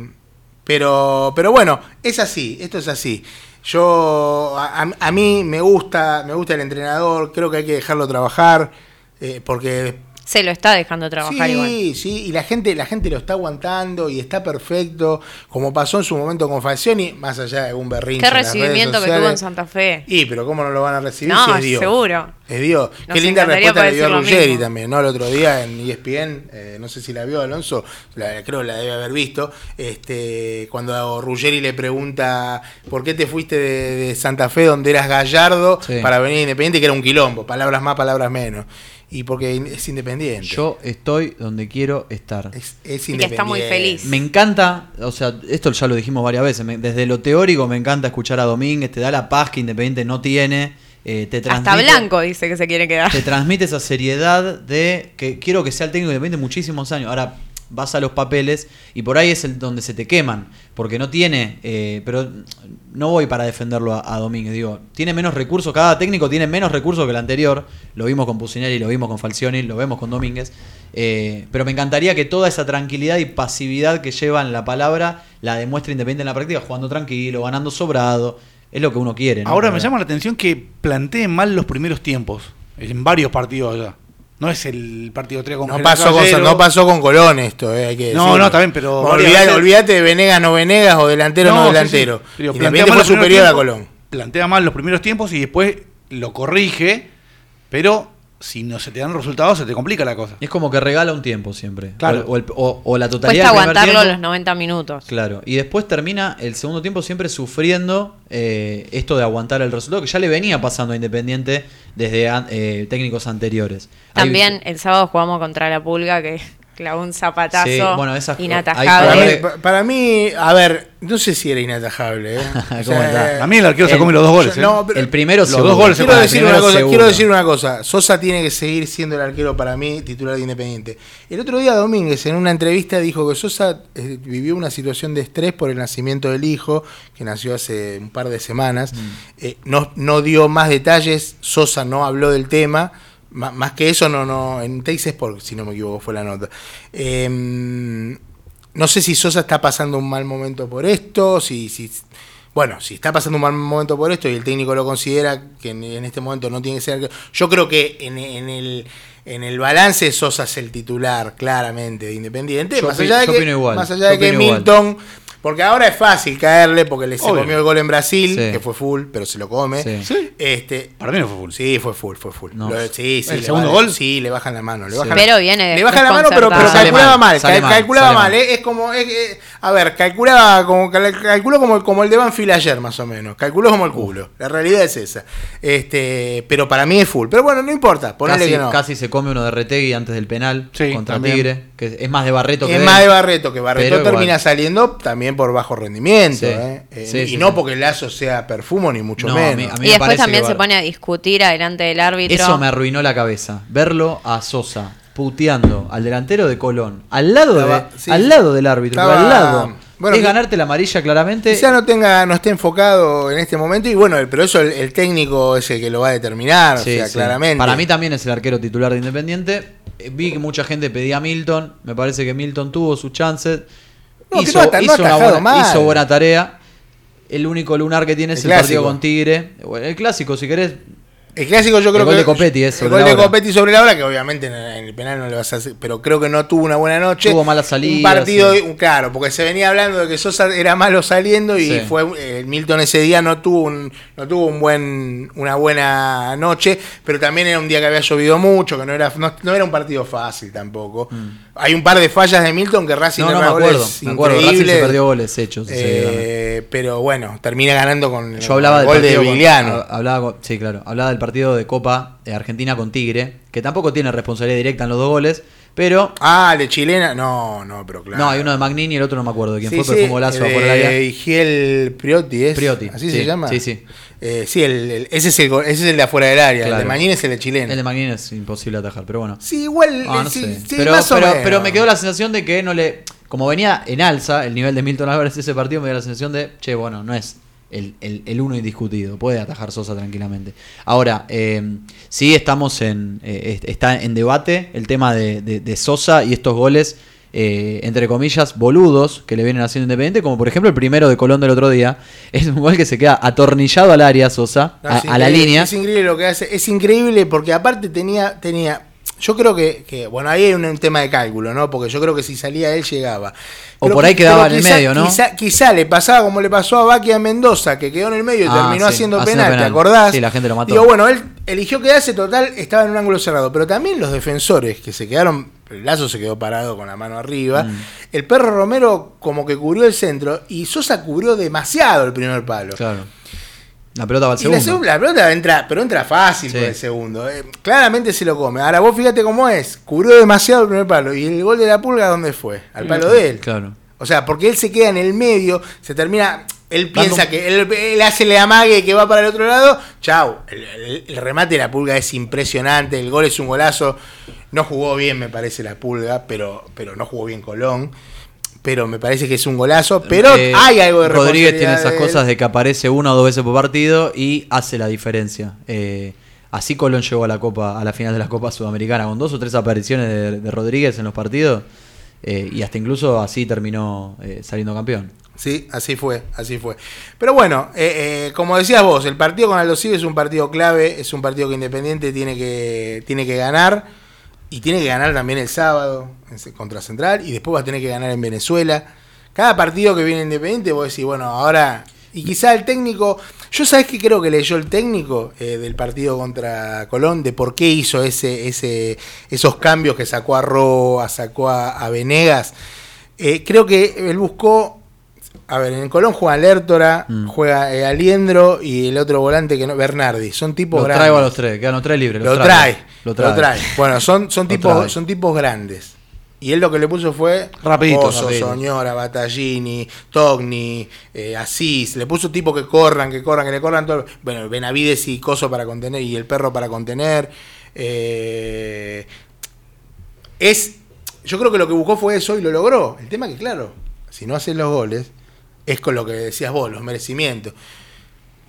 Pero, pero bueno, es así. Esto es así. Yo. A, a- a mí me gusta, me gusta el entrenador. Creo que hay que dejarlo trabajar. eh, porque Se lo está dejando trabajar sí, igual. sí, y la gente, la gente lo está aguantando y está perfecto, como pasó en su momento con Falcioni, más allá de un berrinche. Qué recibimiento que tuvo en. Santa Fe. Y, pero ¿cómo no lo van a recibir No, si es Dios? seguro. Es Dios. Nos Qué linda respuesta le dio Ruggeri mismo. también, ¿no? El otro día en ESPN, eh, no sé si la vio Alonso, la, creo que la debe haber visto, este, cuando Ruggeri le pregunta ¿por qué te fuiste de, de Santa Fe donde eras Gallardo Sí. para venir a Independiente? Que era un quilombo, palabras más, palabras menos. Y porque es independiente. Yo estoy donde quiero estar. Es, es Y que está muy independiente. feliz. Me encanta, o sea, esto ya lo dijimos varias veces, me- desde lo teórico me encanta escuchar a Domínguez, te da la paz que Independiente no tiene, eh, te Hasta transmite, Blanco dice que se quiere quedar. te transmite esa seriedad de que quiero que sea el técnico de Independiente muchísimos años. Ahora vas a los papeles y por ahí es el donde se te queman, porque no tiene, eh, pero no voy para defenderlo a, a Domínguez, digo, tiene menos recursos, cada técnico tiene menos recursos que el anterior, lo vimos con Pusineri, lo vimos con Falcioni, lo vemos con Domínguez, eh, pero me encantaría que toda esa tranquilidad y pasividad que lleva en la palabra la demuestre Independiente en la práctica, jugando tranquilo, ganando sobrado, es lo que uno quiere. ¿no? Ahora me llama la atención que planteen mal los primeros tiempos. En varios partidos allá. No es el partido 3 con No pasó, con, no pasó con Colón esto, eh, hay que No, decirlo. no, bien, pero olvídate de Venegas, no Venegas, o delantero, no, sí, delantero. sí. Digo, Independiente fue primeros superior a Colón. Plantea mal los primeros tiempos y después lo corrige, pero si no se te dan resultados se te complica la cosa. Es como que regala un tiempo siempre. Claro. O, o el- o- o la totalidad Cuesta aguantarlo tiempo. los 90 minutos. Claro, y después termina el segundo tiempo siempre sufriendo eh, esto de aguantar el resultado, que ya le venía pasando a Independiente desde an- eh, técnicos anteriores. Hay- También el sábado jugamos contra la Pulga que clavó un zapatazo Sí, bueno, esas- Para inatajable. mí, para mí, a ver, no sé si era inatajable. ¿eh? O ¿Cómo está? A mí el arquero se come los dos goles. yo- ¿eh? no, pero- el primero Los seguro. dos goles se quiero decir, primero una cosa, seguro. quiero decir una cosa. Sosa tiene que seguir siendo el arquero para mí titular de Independiente. El otro día Domínguez en una entrevista dijo que Sosa eh, vivió una situación de estrés por el nacimiento del hijo, que nació hace un par de semanas. Mm. Eh, no, no dio más detalles, Sosa no habló del tema. Más que eso, no, no, en Teis Sport, si no me equivoco, fue la nota. Eh, no sé si Sosa está pasando un mal momento por esto, si, si bueno, si está pasando un mal momento por esto y el técnico lo considera que en, en este momento no tiene que ser. Yo creo que en, en el en el balance Sosa es el titular claramente de Independiente, Yo más allá de que, igual, más allá de que igual. Porque ahora es fácil caerle porque le se Obvio. comió el gol en Brasil, Sí. que fue full, pero se lo come. Sí. Este, Para mí no fue full. Sí, fue full, fue full. No. Lo- sí, sí, ¿El le segundo va- gol? Sí, le bajan la mano. Le Sí. bajan Pero viene le bajan la mano, pero, pero calculaba mal, cal- calculaba mal. mal. eh, Es como. es- eh, a ver, calculaba como, cal- calculó como, como el de Banfield ayer, más o menos. Calculó como el culo. La realidad es esa. Este, pero para mí es full. Pero bueno, no importa. Ponele Casi, que no. casi se come uno de Retegui antes del penal Sí, contra también. Tigre, que es más de Barreto que es de más de Barreto, que Barreto Pero igual. termina saliendo también por bajo rendimiento. Sí. eh. Eh, Sí, y sí, no sí. porque el lazo sea perfumo, ni mucho No, a menos. mí- a mí Y me después también que se Bar- pone a discutir adelante del árbitro. Eso me arruinó la cabeza. Verlo a Sosa puteando al delantero de Colón, al lado, Estaba- de, sí. al lado del árbitro, Estaba- al lado. bueno, es ganarte la amarilla claramente. Quizá no tenga, no esté enfocado en este momento, y bueno, pero eso el, el técnico es el que lo va a determinar, Sí, o sea, sí. claramente. Para mí también es el arquero titular de Independiente. Eh, Vi que mucha gente pedía a Milton. Me parece que Milton tuvo sus chances. No, hizo, no buena, mal. hizo buena tarea. El único lunar que tiene El es el partido con Tigre. El clásico, si querés. El clásico yo El creo gol que... de Copetti es El gol de. Copetti sobre la hora, que obviamente en el, en el penal no le vas a hacer, pero creo que no tuvo una buena noche. Tuvo malas salidas, Un partido, sí. claro, porque se venía hablando de que Sosa era malo saliendo y Sí. fue eh, Milton ese día no tuvo un, no tuvo un buen, una buena noche, pero también era un día que había llovido mucho, que no era, no, no era un partido fácil tampoco. Hay un par de fallas de Milton que Racing. No, no me acuerdo. Me acuerdo. Racing se perdió goles hechos. Eh, pero bueno, termina ganando con Yo hablaba el del gol de partido con- Vigliano. hab- hablaba sí, claro. Hablaba del partido de Copa de Argentina con Tigre, que tampoco tiene responsabilidad directa en los dos goles, pero. Ah, el de chilena. No, no, pero claro. No, hay uno de Magnini y el otro no me acuerdo de quién Sí, fue, pero fue un golazo por el área. Igiel Priotti, ¿es? Priotti, ¿Así sí, se llama? sí, sí. Eh, sí, el, el- ese, es el, gol- ese es el de afuera del área. El de Mañín es el de chileno. El de Magnini es imposible atajar, pero bueno. Sí, igual. Ah, eh, no sí, sé. sí, pero, más o pero, menos. pero me quedó la sensación de que no le. Como venía en alza el nivel de Milton Álvarez ese partido, me dio la sensación de, che, bueno, no es el, el- el uno indiscutido. Puede atajar Sosa tranquilamente. Ahora, eh, sí estamos en. eh, est- está en debate el tema de, de- de Sosa y estos goles. eh, entre comillas, boludos que le vienen haciendo Independiente, como por ejemplo el primero de Colón del otro día, es un gol que se queda atornillado al área Sosa, No, a, a la línea. Es increíble lo que hace. Es increíble porque aparte tenía. tenía yo creo que, que, bueno, ahí hay un, un tema de cálculo, ¿no? Porque yo creo que si salía él llegaba. O por ahí quedaba en el medio, ¿no? Quizá, quizá le pasaba como le pasó a Baquia Mendoza, que quedó en el medio y Ah, terminó sí, haciendo haciendo penal, ¿te acordás? Sí, la gente lo mató. Digo, bueno, él eligió quedarse total, estaba en un ángulo cerrado, pero también los defensores que se quedaron, el lazo se quedó parado con la mano arriba, Mm. el perro Romero como que cubrió el centro y Sosa cubrió demasiado el primer palo. Claro. La pelota va al Y la, segundo. segunda- la pelota entra, pero entra fácil Sí. por el segundo. eh. claramente se lo come. Ahora vos fíjate cómo es. Cubrió demasiado el primer palo. ¿Y el gol de la pulga dónde fue? Al palo de él. Claro. O sea, porque él se queda en el medio, se termina. Él piensa que él, él hace le amague que va para el otro lado. Chau. El, el- el remate de la pulga es impresionante. El gol es un golazo. No jugó bien, me parece, la pulga, pero, pero no jugó bien Colón. Pero me parece que es un golazo. Pero Eh, hay algo de Rodríguez tiene esas de cosas de que aparece una o dos veces por partido y hace la diferencia. Eh, así Colón llegó a la Copa, a la final de la Copa Sudamericana con dos o tres apariciones de, de Rodríguez en los partidos eh, y hasta incluso así terminó saliendo campeón. Sí, así fue, así fue. Pero bueno, eh, eh, como decías vos, el partido con Aldo Civi es un partido clave, es un partido que Independiente tiene que, tiene que ganar y tiene que ganar también el sábado contra Central y después va a tener que ganar en Venezuela. Cada partido que viene Independiente vos decís, bueno, ahora... Y quizá el técnico, yo sabes que creo que leyó el técnico eh, del partido contra Colón, de por qué hizo ese, ese, esos cambios que sacó a Roa, sacó a, a Venegas. Eh, creo que él buscó a ver, en Colón juega Lertora, Mm. juega eh, Aliendro y el otro volante que no, Bernardi. Son tipos Lo grandes. traigo a los tres, quedan los tres libres. Lo trae, traigo. lo trae. Bueno, son, son, Lo tipos, trae. son tipos grandes. Y él lo que le puso fue Rapidito, rapidito. Soñora, Battaglini, Togni, eh, Asís. Le puso tipos que corran, que corran, que le corran todo. Bueno, Benavides y Coso para contener y el perro para contener. Eh, es, yo creo que lo que buscó fue eso y lo logró. El tema que, claro, si no haces los goles, es con lo que decías vos, los merecimientos.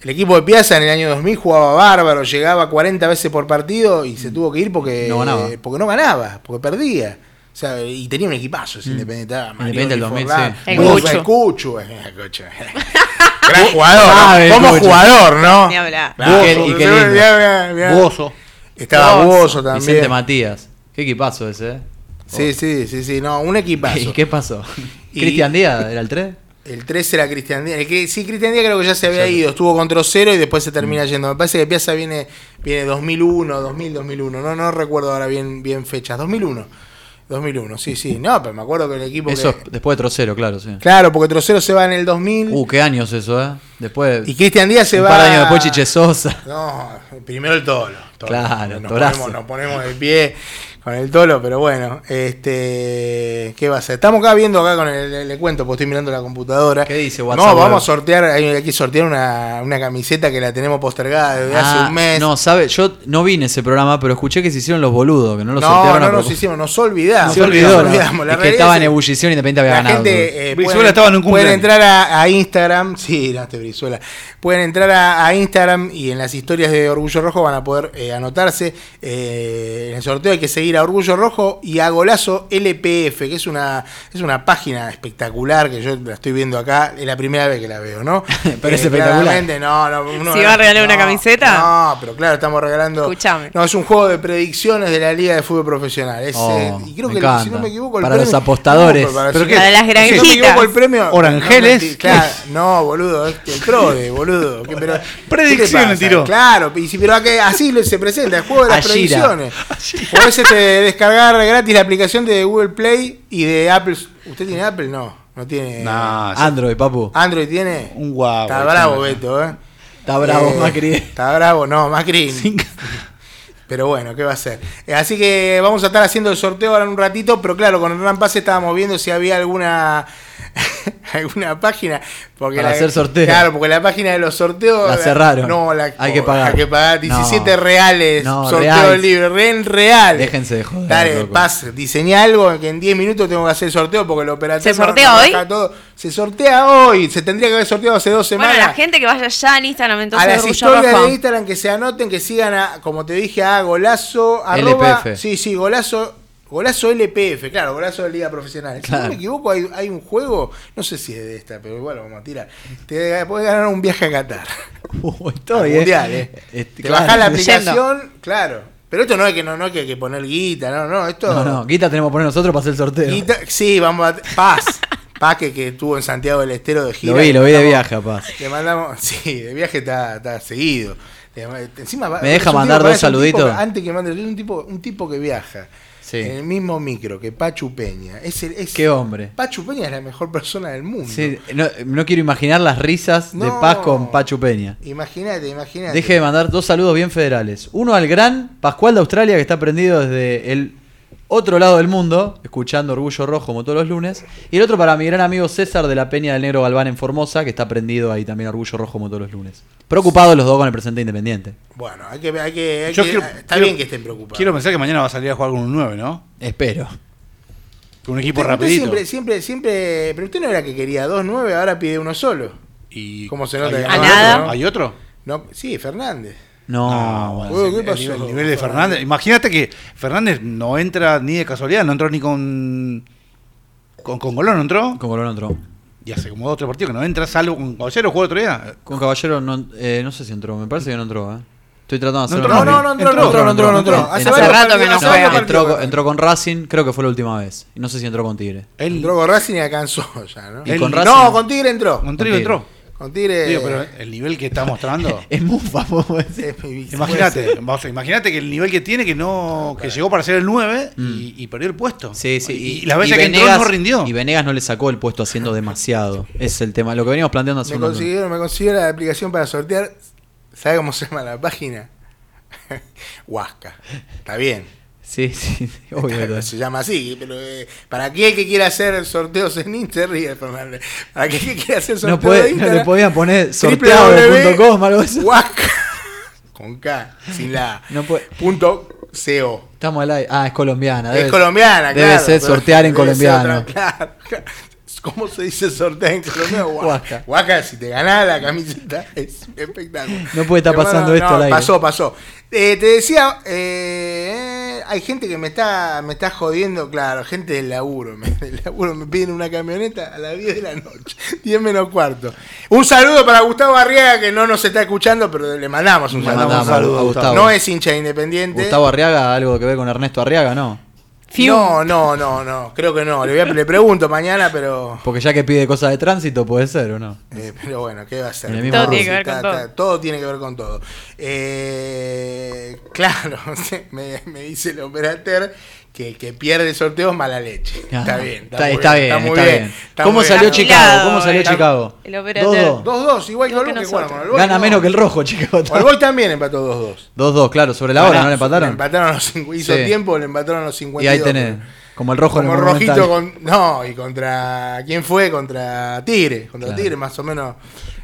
El equipo de Piazza en el año 2000 jugaba bárbaro, llegaba 40 veces por partido y se tuvo que ir porque No ganaba. porque no ganaba, porque perdía. sea, y tenía un equipazo ese Independiente. Independiente del 2000, Forlán, sí. El Cucho. Cucho, eh, el Cucho. Gran jugador. Ah, como Cucho. jugador, ¿no? Ni hablar. Y qué- lindo. Bozo. Estaba Bozo. También. Vicente Matías. Qué equipazo ese, ¿eh? Sí, sí, sí, sí, no, un equipazo. ¿Y qué pasó? ¿Cristian Díaz era el 3? El 3 era Cristian Díaz. El que, sí, Cristian Díaz creo que ya se había ido. Estuvo contra cero y después se termina Mm. yendo. Me parece que Piazza viene, viene 2001, 2000, 2001. No, no recuerdo ahora bien, bien fechas. 2001. 2001, sí, sí. No, pero me acuerdo que el equipo. Eso que- es después de Trocero, claro, sí. Claro, porque Trocero se va en el 2000 Uh, qué años eso, ¿eh? Después. y Cristian Díaz se un va. par de años después Chiche Sosa. No, primero el tolo. Tolo. Claro, nos ponemos, nos ponemos de pie con el tolo, pero bueno, este, ¿qué va a ser? Estamos acá viendo acá con el, le cuento, porque estoy mirando la computadora. ¿Qué dice No, vamos a sortear, hay hay que sortear una, una camiseta que la tenemos postergada desde hace Ah, un mes. No, sabe, yo no vi en ese programa, pero escuché que se hicieron los boludos, que no los no, sortearon no a nos hicimos, nos olvidamos. Se olvidó, nos ¿no? olvidamos. La Es que estaba en ebullición Independiente había La ganado. gente eh, Brizuela pueden- estaba en un pueden cumpleaños. entrar a, a Instagram, sí, no, este Brizuela. Pueden entrar a, a Instagram y en las historias de Orgullo Rojo van a poder eh, anotarse. Eh, en el sorteo hay que seguir a Orgullo Rojo y a Golazo LPF, que es una, es una página espectacular que yo la estoy viendo acá, es la primera vez que la veo, ¿no? Eh, Pero es espectacular. No, no, uno- ¿Si va a regalar una camiseta? No, pero claro, estamos regalando. Escuchame. No, es un juego de predicciones de la Liga de Fútbol Profesional. Es, Oh, eh, y creo me que encanta. si no me equivoco, el Para los apostadores. No, para- ¿Pero de las si no me granjitas. equivoco, el premio. Orangeles. No, claro, no, boludo, este, el PRODE, boludo. ¿Qué, pero, Predicciones tiró. Claro, y si, pero que así se presenta, el juego de las predicciones. Podés este, descargar gratis la aplicación de Google Play y de Apple. ¿Usted tiene Apple? No, no tiene. Nah. Android, papu. Android tiene. Un guapo. Está bravo, Beto, ¿eh? Está bravo, Eh, Macri. Está bravo, no, Macri. Pero bueno, ¿qué va a ser? Eh, Así que vamos a estar haciendo el sorteo ahora en un ratito, pero claro, con el Gran Pase estábamos viendo si había alguna alguna página. Porque Para la- hacer sorteo. Claro, porque la página de los sorteos. La cerraron. No, la, Hay que pagar. Hay que pagar 17 No. reales. No, sorteo reales. del libro, re- real. Déjense de joder, Dale. Paz, diseñá algo que en 10 minutos tengo que hacer el sorteo porque el operativo. ¿Se sortea hoy? Todo. Se sortea hoy. Se tendría que haber sorteado hace dos semanas Bueno, la gente que vaya ya en Instagram, a entonces las Orgullo historias Rojo. de Instagram que se anoten, que sigan a, como te dije, a golazo, arroba, LPF. sí, sí, golazo, golazo LPF, claro, golazo de Liga Profesional. Si no me equivoco, hay, hay un juego, no sé si es de esta, pero igual lo vamos a tirar. Te puedes ganar un viaje a Qatar. Uy, Al estoy, eh. mundial, eh. Este, Te claro. bajás la aplicación, claro. Pero esto no es que no, no es que hay que poner guita, no, no, esto. No, no, guita tenemos que poner nosotros para hacer el sorteo. Guita- sí, vamos a. Paz. Paz que, que estuvo en Santiago del Estero de gira. Lo vi, lo vi de viaje, capaz. Le mandamos, sí, de viaje está, está seguido. Encima, ¿Me deja mandar dos saluditos? antes que mande, es un tipo, un tipo que viaja Sí. en el mismo micro que Pachu Peña. Es el, es, Qué hombre. Pachu Peña es la mejor persona del mundo. Sí, no, no quiero imaginar las risas de. Paz con Pachu Peña. Imagínate, imagínate. Deje de mandar dos saludos bien federales. Uno al gran Pascual de Australia, que está prendido desde el otro lado del mundo, escuchando Orgullo Rojo como todos los lunes. Y el otro para mi gran amigo César de la Peña del Negro Galván en Formosa, que está prendido ahí también Orgullo Rojo como todos los lunes. Preocupados los dos con el presente independiente. Bueno, hay que, hay que, hay Yo que- quiero- está quiero- bien que estén preocupados. Quiero pensar que mañana va a salir a jugar con un 9, ¿no? Espero. Con un equipo Usted- usted rapidito. Siempre, siempre, siempre. Pero usted no era que quería dos nueve, ahora pide uno solo. Y ¿Cómo se nota ¿Hay, que otro? ¿Hay otro? No, sí, Fernández. No, Ah, bueno, ¿qué el pasó? nivel- El nivel de Fernández. Imagínate que Fernández no entra ni de casualidad, no entró ni con. Con, con Golón no entró. con Colón entró. Y hace como dos o tres partidos que no entra, salvo con Caballero, jugó el otro día. Con Caballero no, eh, no sé si entró, me parece que no entró. ¿eh? Estoy tratando de hacer entró, No, no, no entró, no entró, no entró, no entró. Hace rato que no hace juega. entró, que- entró con Racing, creo que fue la última vez. Y no sé si entró con Tigre. Él, Entró con Racing y alcanzó ya, ¿no? Y Él- con no, con Tigre entró. con Trigo entró. Con Tigre. Digo, pero el nivel que está mostrando. Es mufa, Imagínate, imagínate que el nivel que tiene, que no, que llegó para ser el 9 y, y perdió el puesto. Mm. Sí, sí. Y, la veces que entró no rindió. Y Venegas no le sacó el puesto haciendo demasiado. Es el tema. Lo que veníamos planteando hace Me un consiguieron, me consiguieron la aplicación para sortear. ¿Sabe cómo se llama la página? Huasca. Está bien. Sí, sí, obvio. se llama así, pero eh, para aquel que quiera hacer sorteos en Fernández. Para aquel que quiera hacer sorteos No, puede- de no Instagram, le podían poner sorteado www.huasca, algo así. con K, sin la No puede- punto CO. Estamos al aire. Ah, es colombiana. Es debe- colombiana, Debe claro. ser pero sortear en debe ser colombiano. otra- claro. ¿Cómo se dice sortear en colombiano? Huasca, si te ganás la camiseta, es espectáculo. No puede estar pasando esto no, al aire. Pasó, pasó. Eh, te decía, eh, hay gente que me está, me está jodiendo, claro, gente del laburo. me- del laburo me piden una camioneta a las 10 de la noche, 10 menos cuarto. Un saludo para Gustavo Arriaga, que no nos está escuchando, pero le mandamos un Le saludo. mandamos un saludo a Gustavo. No es hincha de independiente. Gustavo Arriaga, algo que ver con Ernesto Arriaga, no. No, no, no, no, creo que no. Le, voy a- le pregunto mañana, pero. Porque ya que pide cosas de tránsito, puede ser o no. eh, pero bueno, ¿qué va a ser? Todo tiene que ver con Está- todo. está- todo tiene que ver con todo. Eh, claro, me, me dice el operateur que el que pierde el sorteo es mala leche. Ah, Está bien. Está, muy está bien, muy está bien. está ¿Cómo muy bien. salió Está Chicago? afilado, ¿Cómo salió. Chicago? El operateur. 2-2. 2-2, igual que que que jugaron con el Boy, Gana no. menos que el rojo, Chicago. El Boy también empató 2-2. 2-2, claro, sobre la hora, ¿no le empataron? Le empataron los hizo Sí. tiempo, le empataron a los 52. Y ahí tenés, como el rojo en Como el rojito Monumental. con. No, y contra. ¿Quién fue? Contra Tigre. Contra Claro. Tigre, más o menos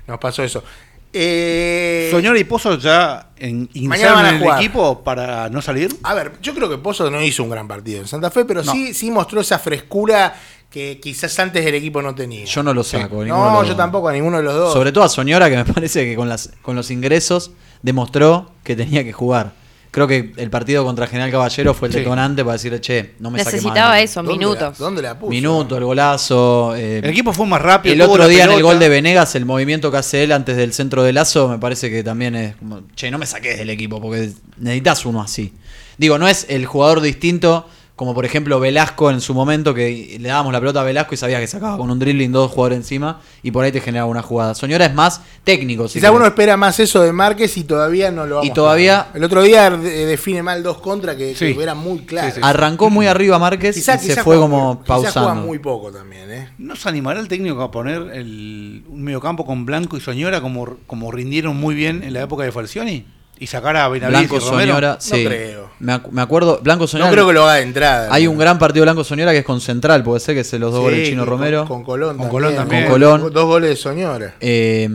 nos pasó eso. Eh, Soñora y Pozo ya en, Mañana ingresaron van a en el jugar. equipo para no salir. A ver, yo creo que Pozo no hizo un gran partido en Santa Fe, pero No. sí, sí mostró esa frescura que quizás antes el equipo no tenía. Yo no lo saco. de no, los yo dos. tampoco, a ninguno de los dos. Sobre todo a Soñora, que me parece que con, las, con los ingresos demostró que tenía que jugar. Creo que el partido contra General Caballero fue el Sí. detonante para decirle, che, no me saque más Necesitaba eso, ¿Dónde minutos. La, ¿Dónde la puso? Minuto, el golazo. eh, El equipo fue más rápido. el otro día en el pelota. gol de Venegas, el movimiento que hace él antes del centro de lazo, me parece que también es como, che, no me saques del equipo, porque necesitas uno así. Digo, no es el jugador distinto, como por ejemplo Velasco en su momento, que le dábamos la pelota a Velasco y sabía que sacaba con un dribbling dos jugadores encima y por ahí te generaba una jugada. Soñora es más técnico. si Quizás uno espera más eso de Márquez y todavía no lo vamos Y todavía- El otro día de- define mal dos contra que, Sí. que era muy claro. Arrancó muy arriba Márquez Quizás y se fue como Quizás juega pausando. muy poco también, ¿eh? ¿No se animará el técnico a poner el, un mediocampo con Blanco y Soñora como, como rindieron muy bien en la época de Falcioni? ¿Y sacar a Benavides Blanco y Romero? Soñora, sí. creo. Me, me acuerdo, Blanco Soñora. No creo que lo haga de entrada. Hay un gran partido Blanco Soñora que es con Central, puede ser que es los dos Sí, goles Chino con- Romero. Con, Colón Con. Colón también. Con Colón. Dos goles de Soñora. Eh,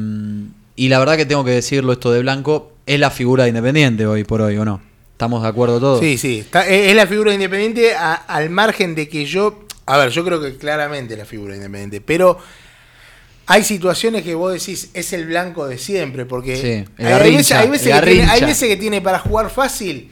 y la verdad que tengo que decirlo esto de Blanco, es la figura de Independiente hoy por hoy, ¿o no? ¿Estamos de acuerdo todos? Sí, sí. está- es es la figura de Independiente a- al margen de que yo. A ver, yo creo que claramente es la figura de Independiente. Pero hay situaciones que vos decís es el blanco de siempre. Porque Sí, hay, veces, hay, veces que tiene, hay veces que tiene para jugar fácil.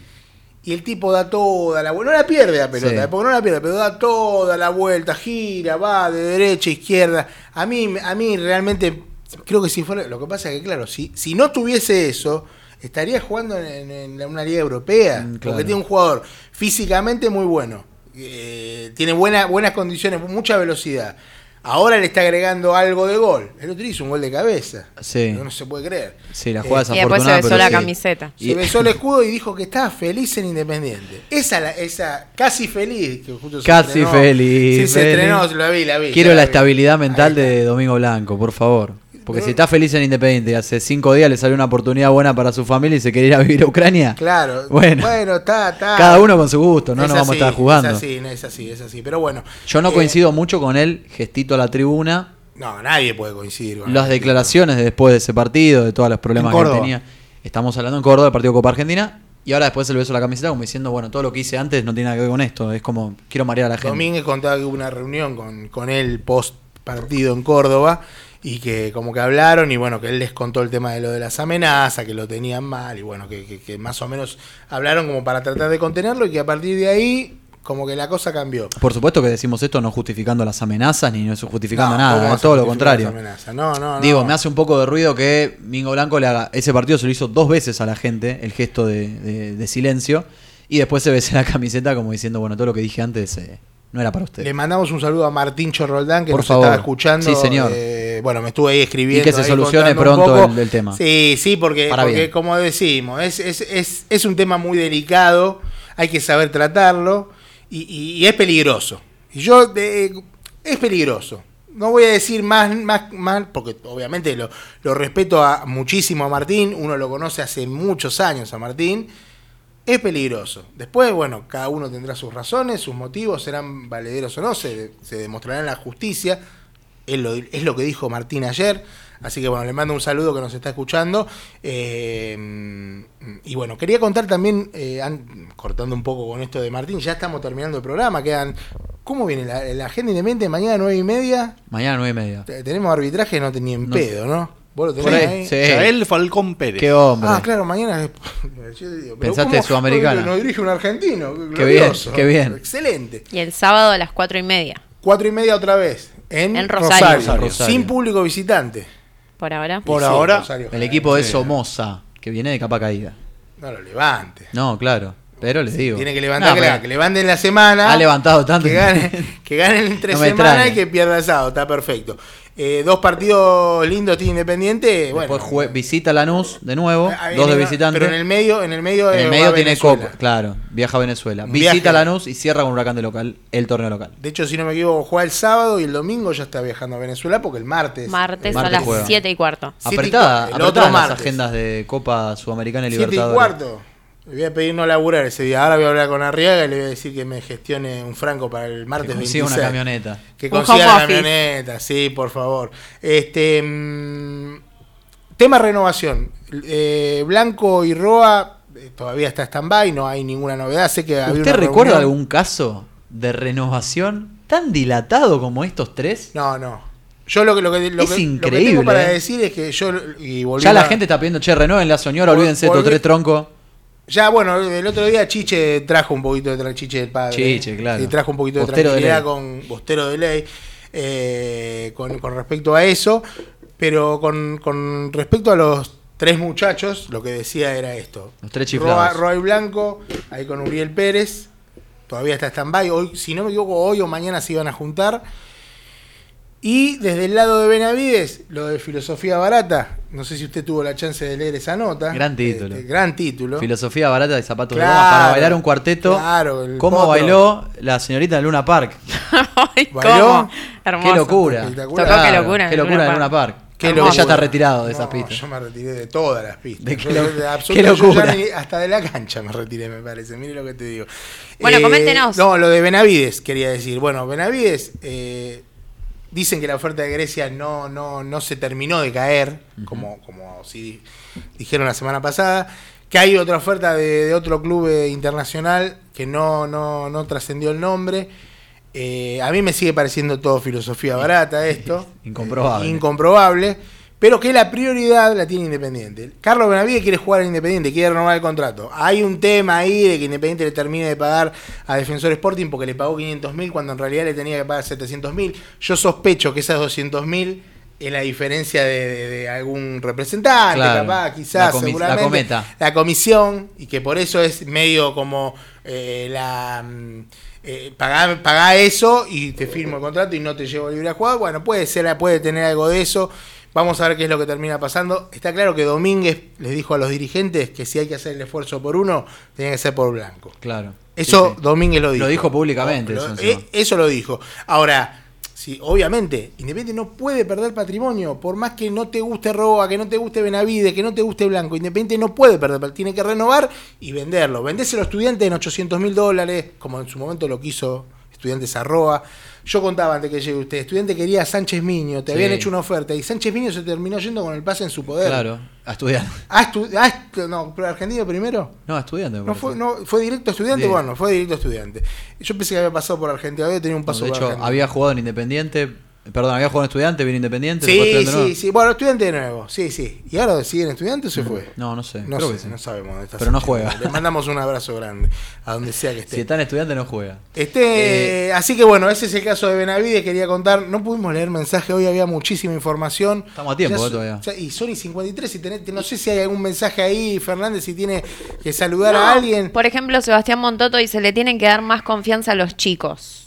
Y el tipo da toda la vuelta. No la pierde la pelota, Sí. porque no la pierde, pero da toda la vuelta, gira, va de derecha a izquierda. A mí, a mí realmente, creo que si fuera. Lo que pasa es que, claro, si, si no tuviese eso, estaría jugando en, en- en una liga europea. Mm, claro. Porque tiene un jugador físicamente muy bueno. eh, tiene buena, buenas condiciones, mucha velocidad. Ahora le está agregando algo de gol. El otro hizo un gol de cabeza. Sí. No, no se puede creer. Sí, la Eh, jugada es Y después se besó pero la sí. camiseta. Se besó el escudo y dijo que estaba feliz en Independiente. Esa, la- esa casi feliz. Que justo se Casi feliz. Sí, se feliz. estrenó, la vi, la vi. Quiero la vi. estabilidad mental de Domingo Blanco, por favor. Porque si está feliz en Independiente y hace cinco días le salió una oportunidad buena para su familia y se quiere ir a vivir a Ucrania. Claro. Bueno. Bueno, está, está. Cada uno con su gusto, no Es nos vamos a estar jugando. Es así, es así, es así. Pero bueno. Yo no eh, coincido mucho con él, gestito a la tribuna. No, nadie puede coincidir con Las declaraciones de después de ese partido, de todos los problemas que tenía. Estamos hablando en Córdoba, del partido Copa Argentina. Y ahora después el beso a la camiseta como diciendo, bueno, todo lo que hice antes no tiene nada que ver con esto. Es como, quiero marear a la gente. Domínguez contaba que hubo una reunión con, con él post partido en Córdoba y que como que hablaron y bueno, que él les contó el tema de lo de las amenazas, que lo tenían mal y bueno, que, que- que más o menos hablaron como para tratar de contenerlo y que a partir de ahí como que la cosa cambió. Por supuesto que decimos esto no justificando las amenazas ni no justificando No, ¿cómo nada, es a todo lo contrario. No, no, Digo, no. me hace un poco de ruido que Mingo Blanco le haga. Ese partido se lo hizo dos veces a la gente, el gesto de, de- de silencio. Y después se besa la camiseta como diciendo, bueno, todo lo que dije antes eh, no era para usted. Le mandamos un saludo a Martín Chorroldán que Por nos favor. estaba escuchando. Sí, señor. Eh, bueno, me estuve ahí escribiendo. Y que se solucione pronto el- el tema. Sí, sí, porque, Para porque bien. como decimos, es, es, es, es un tema muy delicado, hay que saber tratarlo y, y- y es peligroso. Y yo, de- es peligroso. No voy a decir más, más, más porque obviamente lo, lo respeto a, muchísimo a Martín, uno lo conoce hace muchos años a Martín, es peligroso. Después, bueno, cada uno tendrá sus razones, sus motivos, serán valederos o no, se, se demostrará en la justicia. Es lo, es lo que dijo Martín ayer. Así que bueno, le mando un saludo que nos está escuchando. Eh, y bueno, quería contar también, eh, an- cortando un poco con esto de Martín, ya estamos terminando el programa. Quedan. ¿Cómo viene la, la agenda independiente? Mañana nueve y media. Mañana nueve y media. Te- Tenemos arbitraje, no tenía en No. pedo, ¿no? ¿Vos lo tenés ahí, ahí? sí. Yael Falcón Pérez. Qué hombre. Ah, claro, mañana. Yo digo, Pensaste ¿cómo sudamericana. Nos dirige un argentino. Qué bien, glorioso. qué bien. Excelente. Y el sábado a las cuatro y media, Cuatro y media otra vez. En, En Rosario. Rosario. Rosario. Sin público visitante. por ahora. Por Sí, ahora, Rosario. El equipo de. Somoza, que viene de capa caída. No lo levante. No, claro. Pero les digo. Tiene que levantar, No, que, que levanten la semana. Ha levantado tanto. Que gane, que gane entre No semana extraña. y que pierda el sábado. Está perfecto. Eh, dos partidos lindos tiene Independiente. Bueno, Después jue- visita Lanús de nuevo, ahí dos de viene- visitante. Pero en el medio, en el medio, En el medio tiene. Copa, claro, viaja a Venezuela. Un Visita viaje. Lanús y cierra con Huracán de local, el torneo local. De hecho, si no me equivoco, juega el sábado y el domingo ya está viajando a Venezuela porque el martes. Martes, Martes a las juega. siete y cuarto. Y Apretada, el apretadas otro las martes. agendas de Copa Sudamericana y Siete y Libertadores. cuarto. Le voy a pedir no laburar ese día. Ahora voy a hablar con Arriaga y le voy a decir que me gestione un franco para el martes Que consiga 26. una camioneta. Que consiga office. camioneta, sí, por favor. Este mm, tema renovación. Eh, Blanco y Roa eh, todavía está stand-by, no hay ninguna novedad. Sé que ¿Usted una recuerda reunión. algún caso de renovación tan dilatado como estos tres? No, no. Yo lo que, lo que, lo Es que- lo que increíble, tengo para eh. decir es que yo. Y Ya la a- gente está pidiendo, che, renueven la señora, olvídense de tres troncos. Ya, bueno, el otro día Chiche trajo un poquito de Chiche del padre. Chiche, claro. Y trajo un poquito de Bostero de tranquilidad con Bostero de Ley eh, con, con respecto a eso. Pero con, con respecto a los tres muchachos, lo que decía era esto. Los tres chiflados. Roa y Blanco, ahí con Uriel Pérez. Todavía está stand-by. Hoy, si no me equivoco, hoy o mañana se iban a juntar. Y desde el lado de Benavides, lo de filosofía barata. No sé si usted tuvo la chance de leer esa nota. Gran título. Este, gran título. Filosofía barata de zapatos de goma para bailar un cuarteto. claro, el ¿Cómo potro. bailó la señorita de Luna Park? Ay, ¿Bailó? ¿cómo? Hermoso. Qué locura. Qué locura Qué locura Park. Luna Park. Qué Ella locura. está retirado de esas No, pistas. Yo me retiré de todas las pistas. De qué lo- de qué locura. ni- hasta de la cancha me retiré, me parece. Mire lo que te digo. Bueno, coméntenos. No, lo de Benavides quería decir. Bueno, Benavides eh, dicen que la oferta de Grecia no, no, no se terminó de caer, como, como sí dijeron la semana pasada. Que hay otra oferta de, de otro club eh, internacional que no, no, no trascendió el nombre. Eh, a mí me sigue pareciendo todo filosofía barata esto. Incomprobable. Eh, incomprobable. Pero que la prioridad la tiene Independiente. Carlos Benavides quiere jugar en Independiente, quiere renovar el contrato. Hay un tema ahí de que Independiente le termine de pagar a Defensor Sporting porque le pagó 500 mil cuando en realidad le tenía que pagar 700 mil. Yo sospecho que esas 200 mil es la diferencia de, de- de algún representante, Claro. capaz, quizás, La seguramente. la cometa. La comisión, y que por eso es medio como eh, la. mm, eh, pagá, pagá eso y te firmo el contrato y no te llevo libre a jugar. Bueno, puede ser, puede tener algo de eso. Vamos a ver qué es lo que termina pasando. Está claro que Domínguez les dijo a los dirigentes que si hay que hacer el esfuerzo por uno, tenía que ser por Blanco. Claro. Eso Sí, sí. Domínguez lo dijo. Lo dijo públicamente, eso eh, eso lo dijo. Ahora, sí, obviamente, Independiente no puede perder patrimonio. Por más que no te guste Roa, que no te guste Benavide, que no te guste Blanco. Independiente no puede perder, tiene que renovar y venderlo. Vendéselo a estudiantes en 800 mil dólares, como en su momento lo quiso Estudiantes a Roa. Yo contaba antes que llegue usted, estudiante quería a Sánchez Miño, te Sí. habían hecho una oferta y Sánchez Miño se terminó yendo con el pase en su poder. Claro, a estudiar. Ah, estu- estu- no, pero argentino primero. No, a estudiante. No fue, no, fue directo a estudiante, Bien. bueno, fue directo a estudiante. Yo pensé que había pasado por Argentina, había tenido un No, paso de por hecho, Argentina. había jugado en Independiente. Perdón, había jugado en Estudiante, vino Independiente. Sí, sí, nuevo. sí. Bueno, estudiante de nuevo, sí, sí. ¿Y ahora siguen estudiante o se fue? No, no sé. No creo sé, que sí. no sabemos dónde está. Pero no juega. Le mandamos un abrazo grande a donde sea que esté. Si está en Estudiante, no juega. Este, Eh, así que bueno, ese es el caso de Benavides, quería contar, no pudimos leer mensaje, hoy había muchísima información. Estamos a tiempo, Ya eh, todavía. ya- y son y 53, y tenés- no sé si hay algún mensaje ahí, Fernández, si tiene que saludar a alguien. Por ejemplo, Sebastián Montoto dice, le tienen que dar más confianza a los chicos.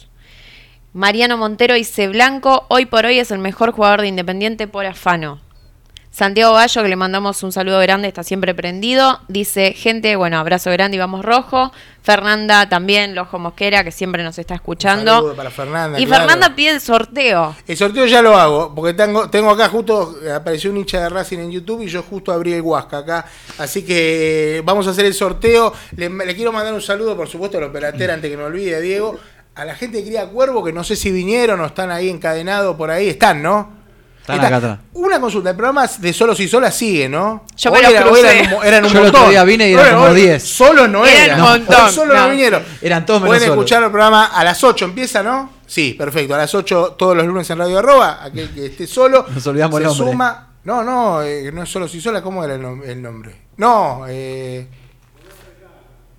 Mariano Montero dice, Blanco, hoy por hoy es el mejor jugador de Independiente por afano. Santiago Gallo, que le mandamos un saludo grande, está siempre prendido. Dice, gente, bueno, abrazo grande y vamos rojo. Fernanda también, Lojo Mosquera, que siempre nos está Un escuchando. saludo para Fernanda, y claro. Fernanda pide el sorteo. El sorteo ya lo hago, porque tengo, tengo acá justo, apareció un hincha de Racing en YouTube y yo justo abrí el Huasca acá. Así que eh, vamos a hacer el sorteo. Le, le quiero mandar un saludo, por supuesto, al operatero, antes que me olvide, Diego. A la gente de Cría Cuervo, que no sé si vinieron o están ahí encadenados por ahí. Están, ¿no? Están acá atrás. Una consulta, el programa de Solos y Solas sigue, ¿no? Yo me era- eran, eran un Yo el otro montón. día vine y eran como hoy 10. Solos no Eran eran. un montón, Hoy Solos no, no. vinieron. Eran todos menos Pueden solos. escuchar el programa a las 8, empieza, ¿no? Sí, perfecto. A las 8 todos los lunes en Radio Arroba. Aquel que esté solo. Nos olvidamos se el nombre. suma. No, no, eh, no es solo si sola, ¿cómo era el, nom- el nombre? No, eh.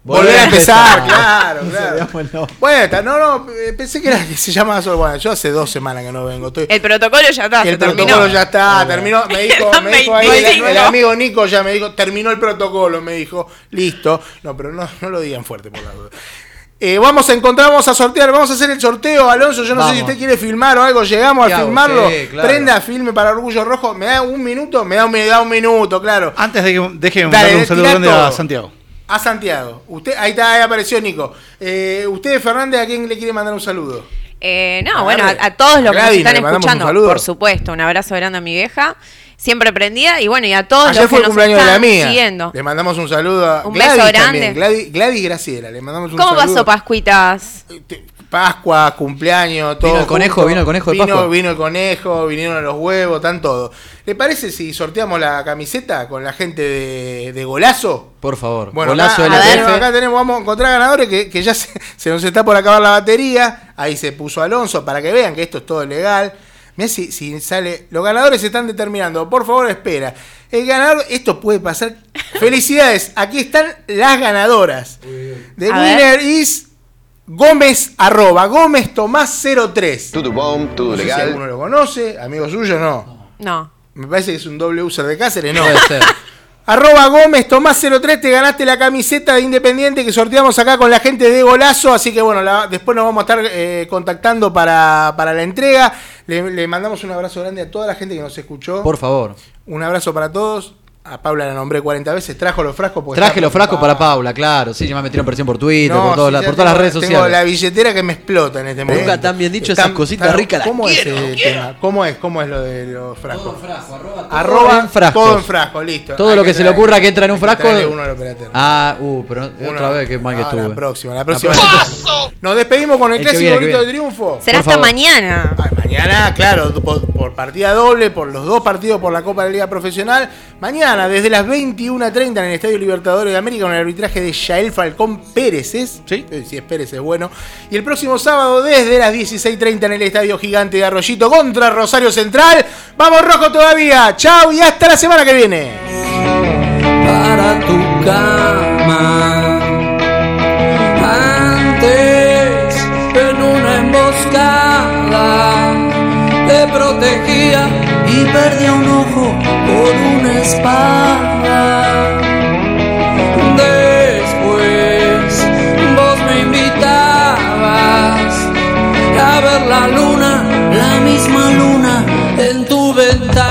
Volver a empezar, claro, claro. Bueno, está- no, no, pensé que era que se llamaba solo. Bueno, yo hace dos semanas que no vengo. Estoy, El protocolo ya está, el se terminó. protocolo ya está, terminó. Me dijo, me dijo ahí el, 25. el amigo Nico ya me dijo, terminó el protocolo, me dijo, listo. No, pero no, no lo digan fuerte por la duda. Eh, vamos a encontrar, vamos a sortear, vamos a hacer el sorteo, Alonso. Yo no sé si usted quiere filmar o algo. Llegamos ¿Qué a hago? filmarlo. Sí, claro. Prenda filme para Orgullo Rojo. ¿Me da un minuto? Me da un, me da un minuto, claro. Antes de que déjeme Dale, un saludo grande a. Santiago. A Santiago. Usted, ahí está, ahí apareció Nico. Eh, usted, Fernández, ¿a quién le quiere mandar un saludo? Eh, no, Agarre. bueno, a, a todos los que Gladys, nos están ¿le mandamos un escuchando, por supuesto, un abrazo grande a mi vieja, siempre prendida, y bueno, y a todos Ayer los fue que el nos cumpleaños de la están mía. siguiendo. Le mandamos un saludo a Un Gladys beso también. grande. Gladys, Gladys Graciela, le mandamos un ¿Cómo saludo. pasó Pascuitas? Pascua, cumpleaños, todo. Vino el conejo, junto. vino el conejo de Vino- Pascua. Vino el conejo, vinieron los huevos, están todo. ¿Le parece si sorteamos la camiseta con la gente de, de Golazo? Por favor. Bueno, Golazo acá, acá LTF. tenemos, acá tenemos- vamos a encontrar ganadores que, que ya se, se nos está por acabar la batería. Ahí se puso Alonso para que vean que esto es todo legal. Mirá si, si sale. Los ganadores se están determinando. Por favor, espera. El ganador, esto puede pasar. Felicidades, aquí están las ganadoras. The A winner is Gómez arroba Gómez Tomás 03. Tudo bom, tudo No sé si legal. alguno lo conoce, amigo suyo, no. No. Me parece que es un doble user de Cáceres, no. Puede ser. Arroba Gómez Tomás 03, te ganaste la camiseta de Independiente que sorteamos acá con la gente de Golazo. Así que bueno, la- después nos vamos a estar eh, contactando para, para la entrega. Le, le mandamos un abrazo grande a toda la gente que nos escuchó. Por favor. Un abrazo para todos. A Paula la nombré 40 veces, trajo los frascos. porque Traje los frascos para. Paula, claro. Sí, ya me metieron presión por Twitter, No, por, todas las- ya por todas las tengo- redes Tengo sociales. la billetera que me explota en este momento. Nunca tan bien dicho esas cositas ricas, las ¿Cómo quiero, es ese tema? ¿Cómo es? ¿Cómo es lo de los frascos? Todo en frasco, arroba todo Arroba en frascos. todo en frasco, listo. Todo Hay lo que se le ocurra que entra en un que frasco. uno al. Ah, uh, pero Uno- otra vez, qué mal que Ah, estuve. La próxima, la próxima. próxima. Nos despedimos con el, El que clásico que grito de triunfo. Será hasta mañana. Mañana, claro, por, por partida doble, por los dos partidos por la Copa de la Liga Profesional. Mañana, desde las 21.30 en el Estadio Libertadores de América, con el arbitraje de Yael Falcón Pérez. ¿es? Sí. Eh, Si es Pérez, es bueno. Y el próximo sábado, desde las 16.30 en el Estadio Gigante de Arroyito contra Rosario Central. Vamos rojo todavía. Chau y hasta la semana que viene. para tu cama. Antes, en una emboscada, te protegía y perdía un ojo por una espada. Después vos me invitabas a ver la luna, la misma luna en tu ventana.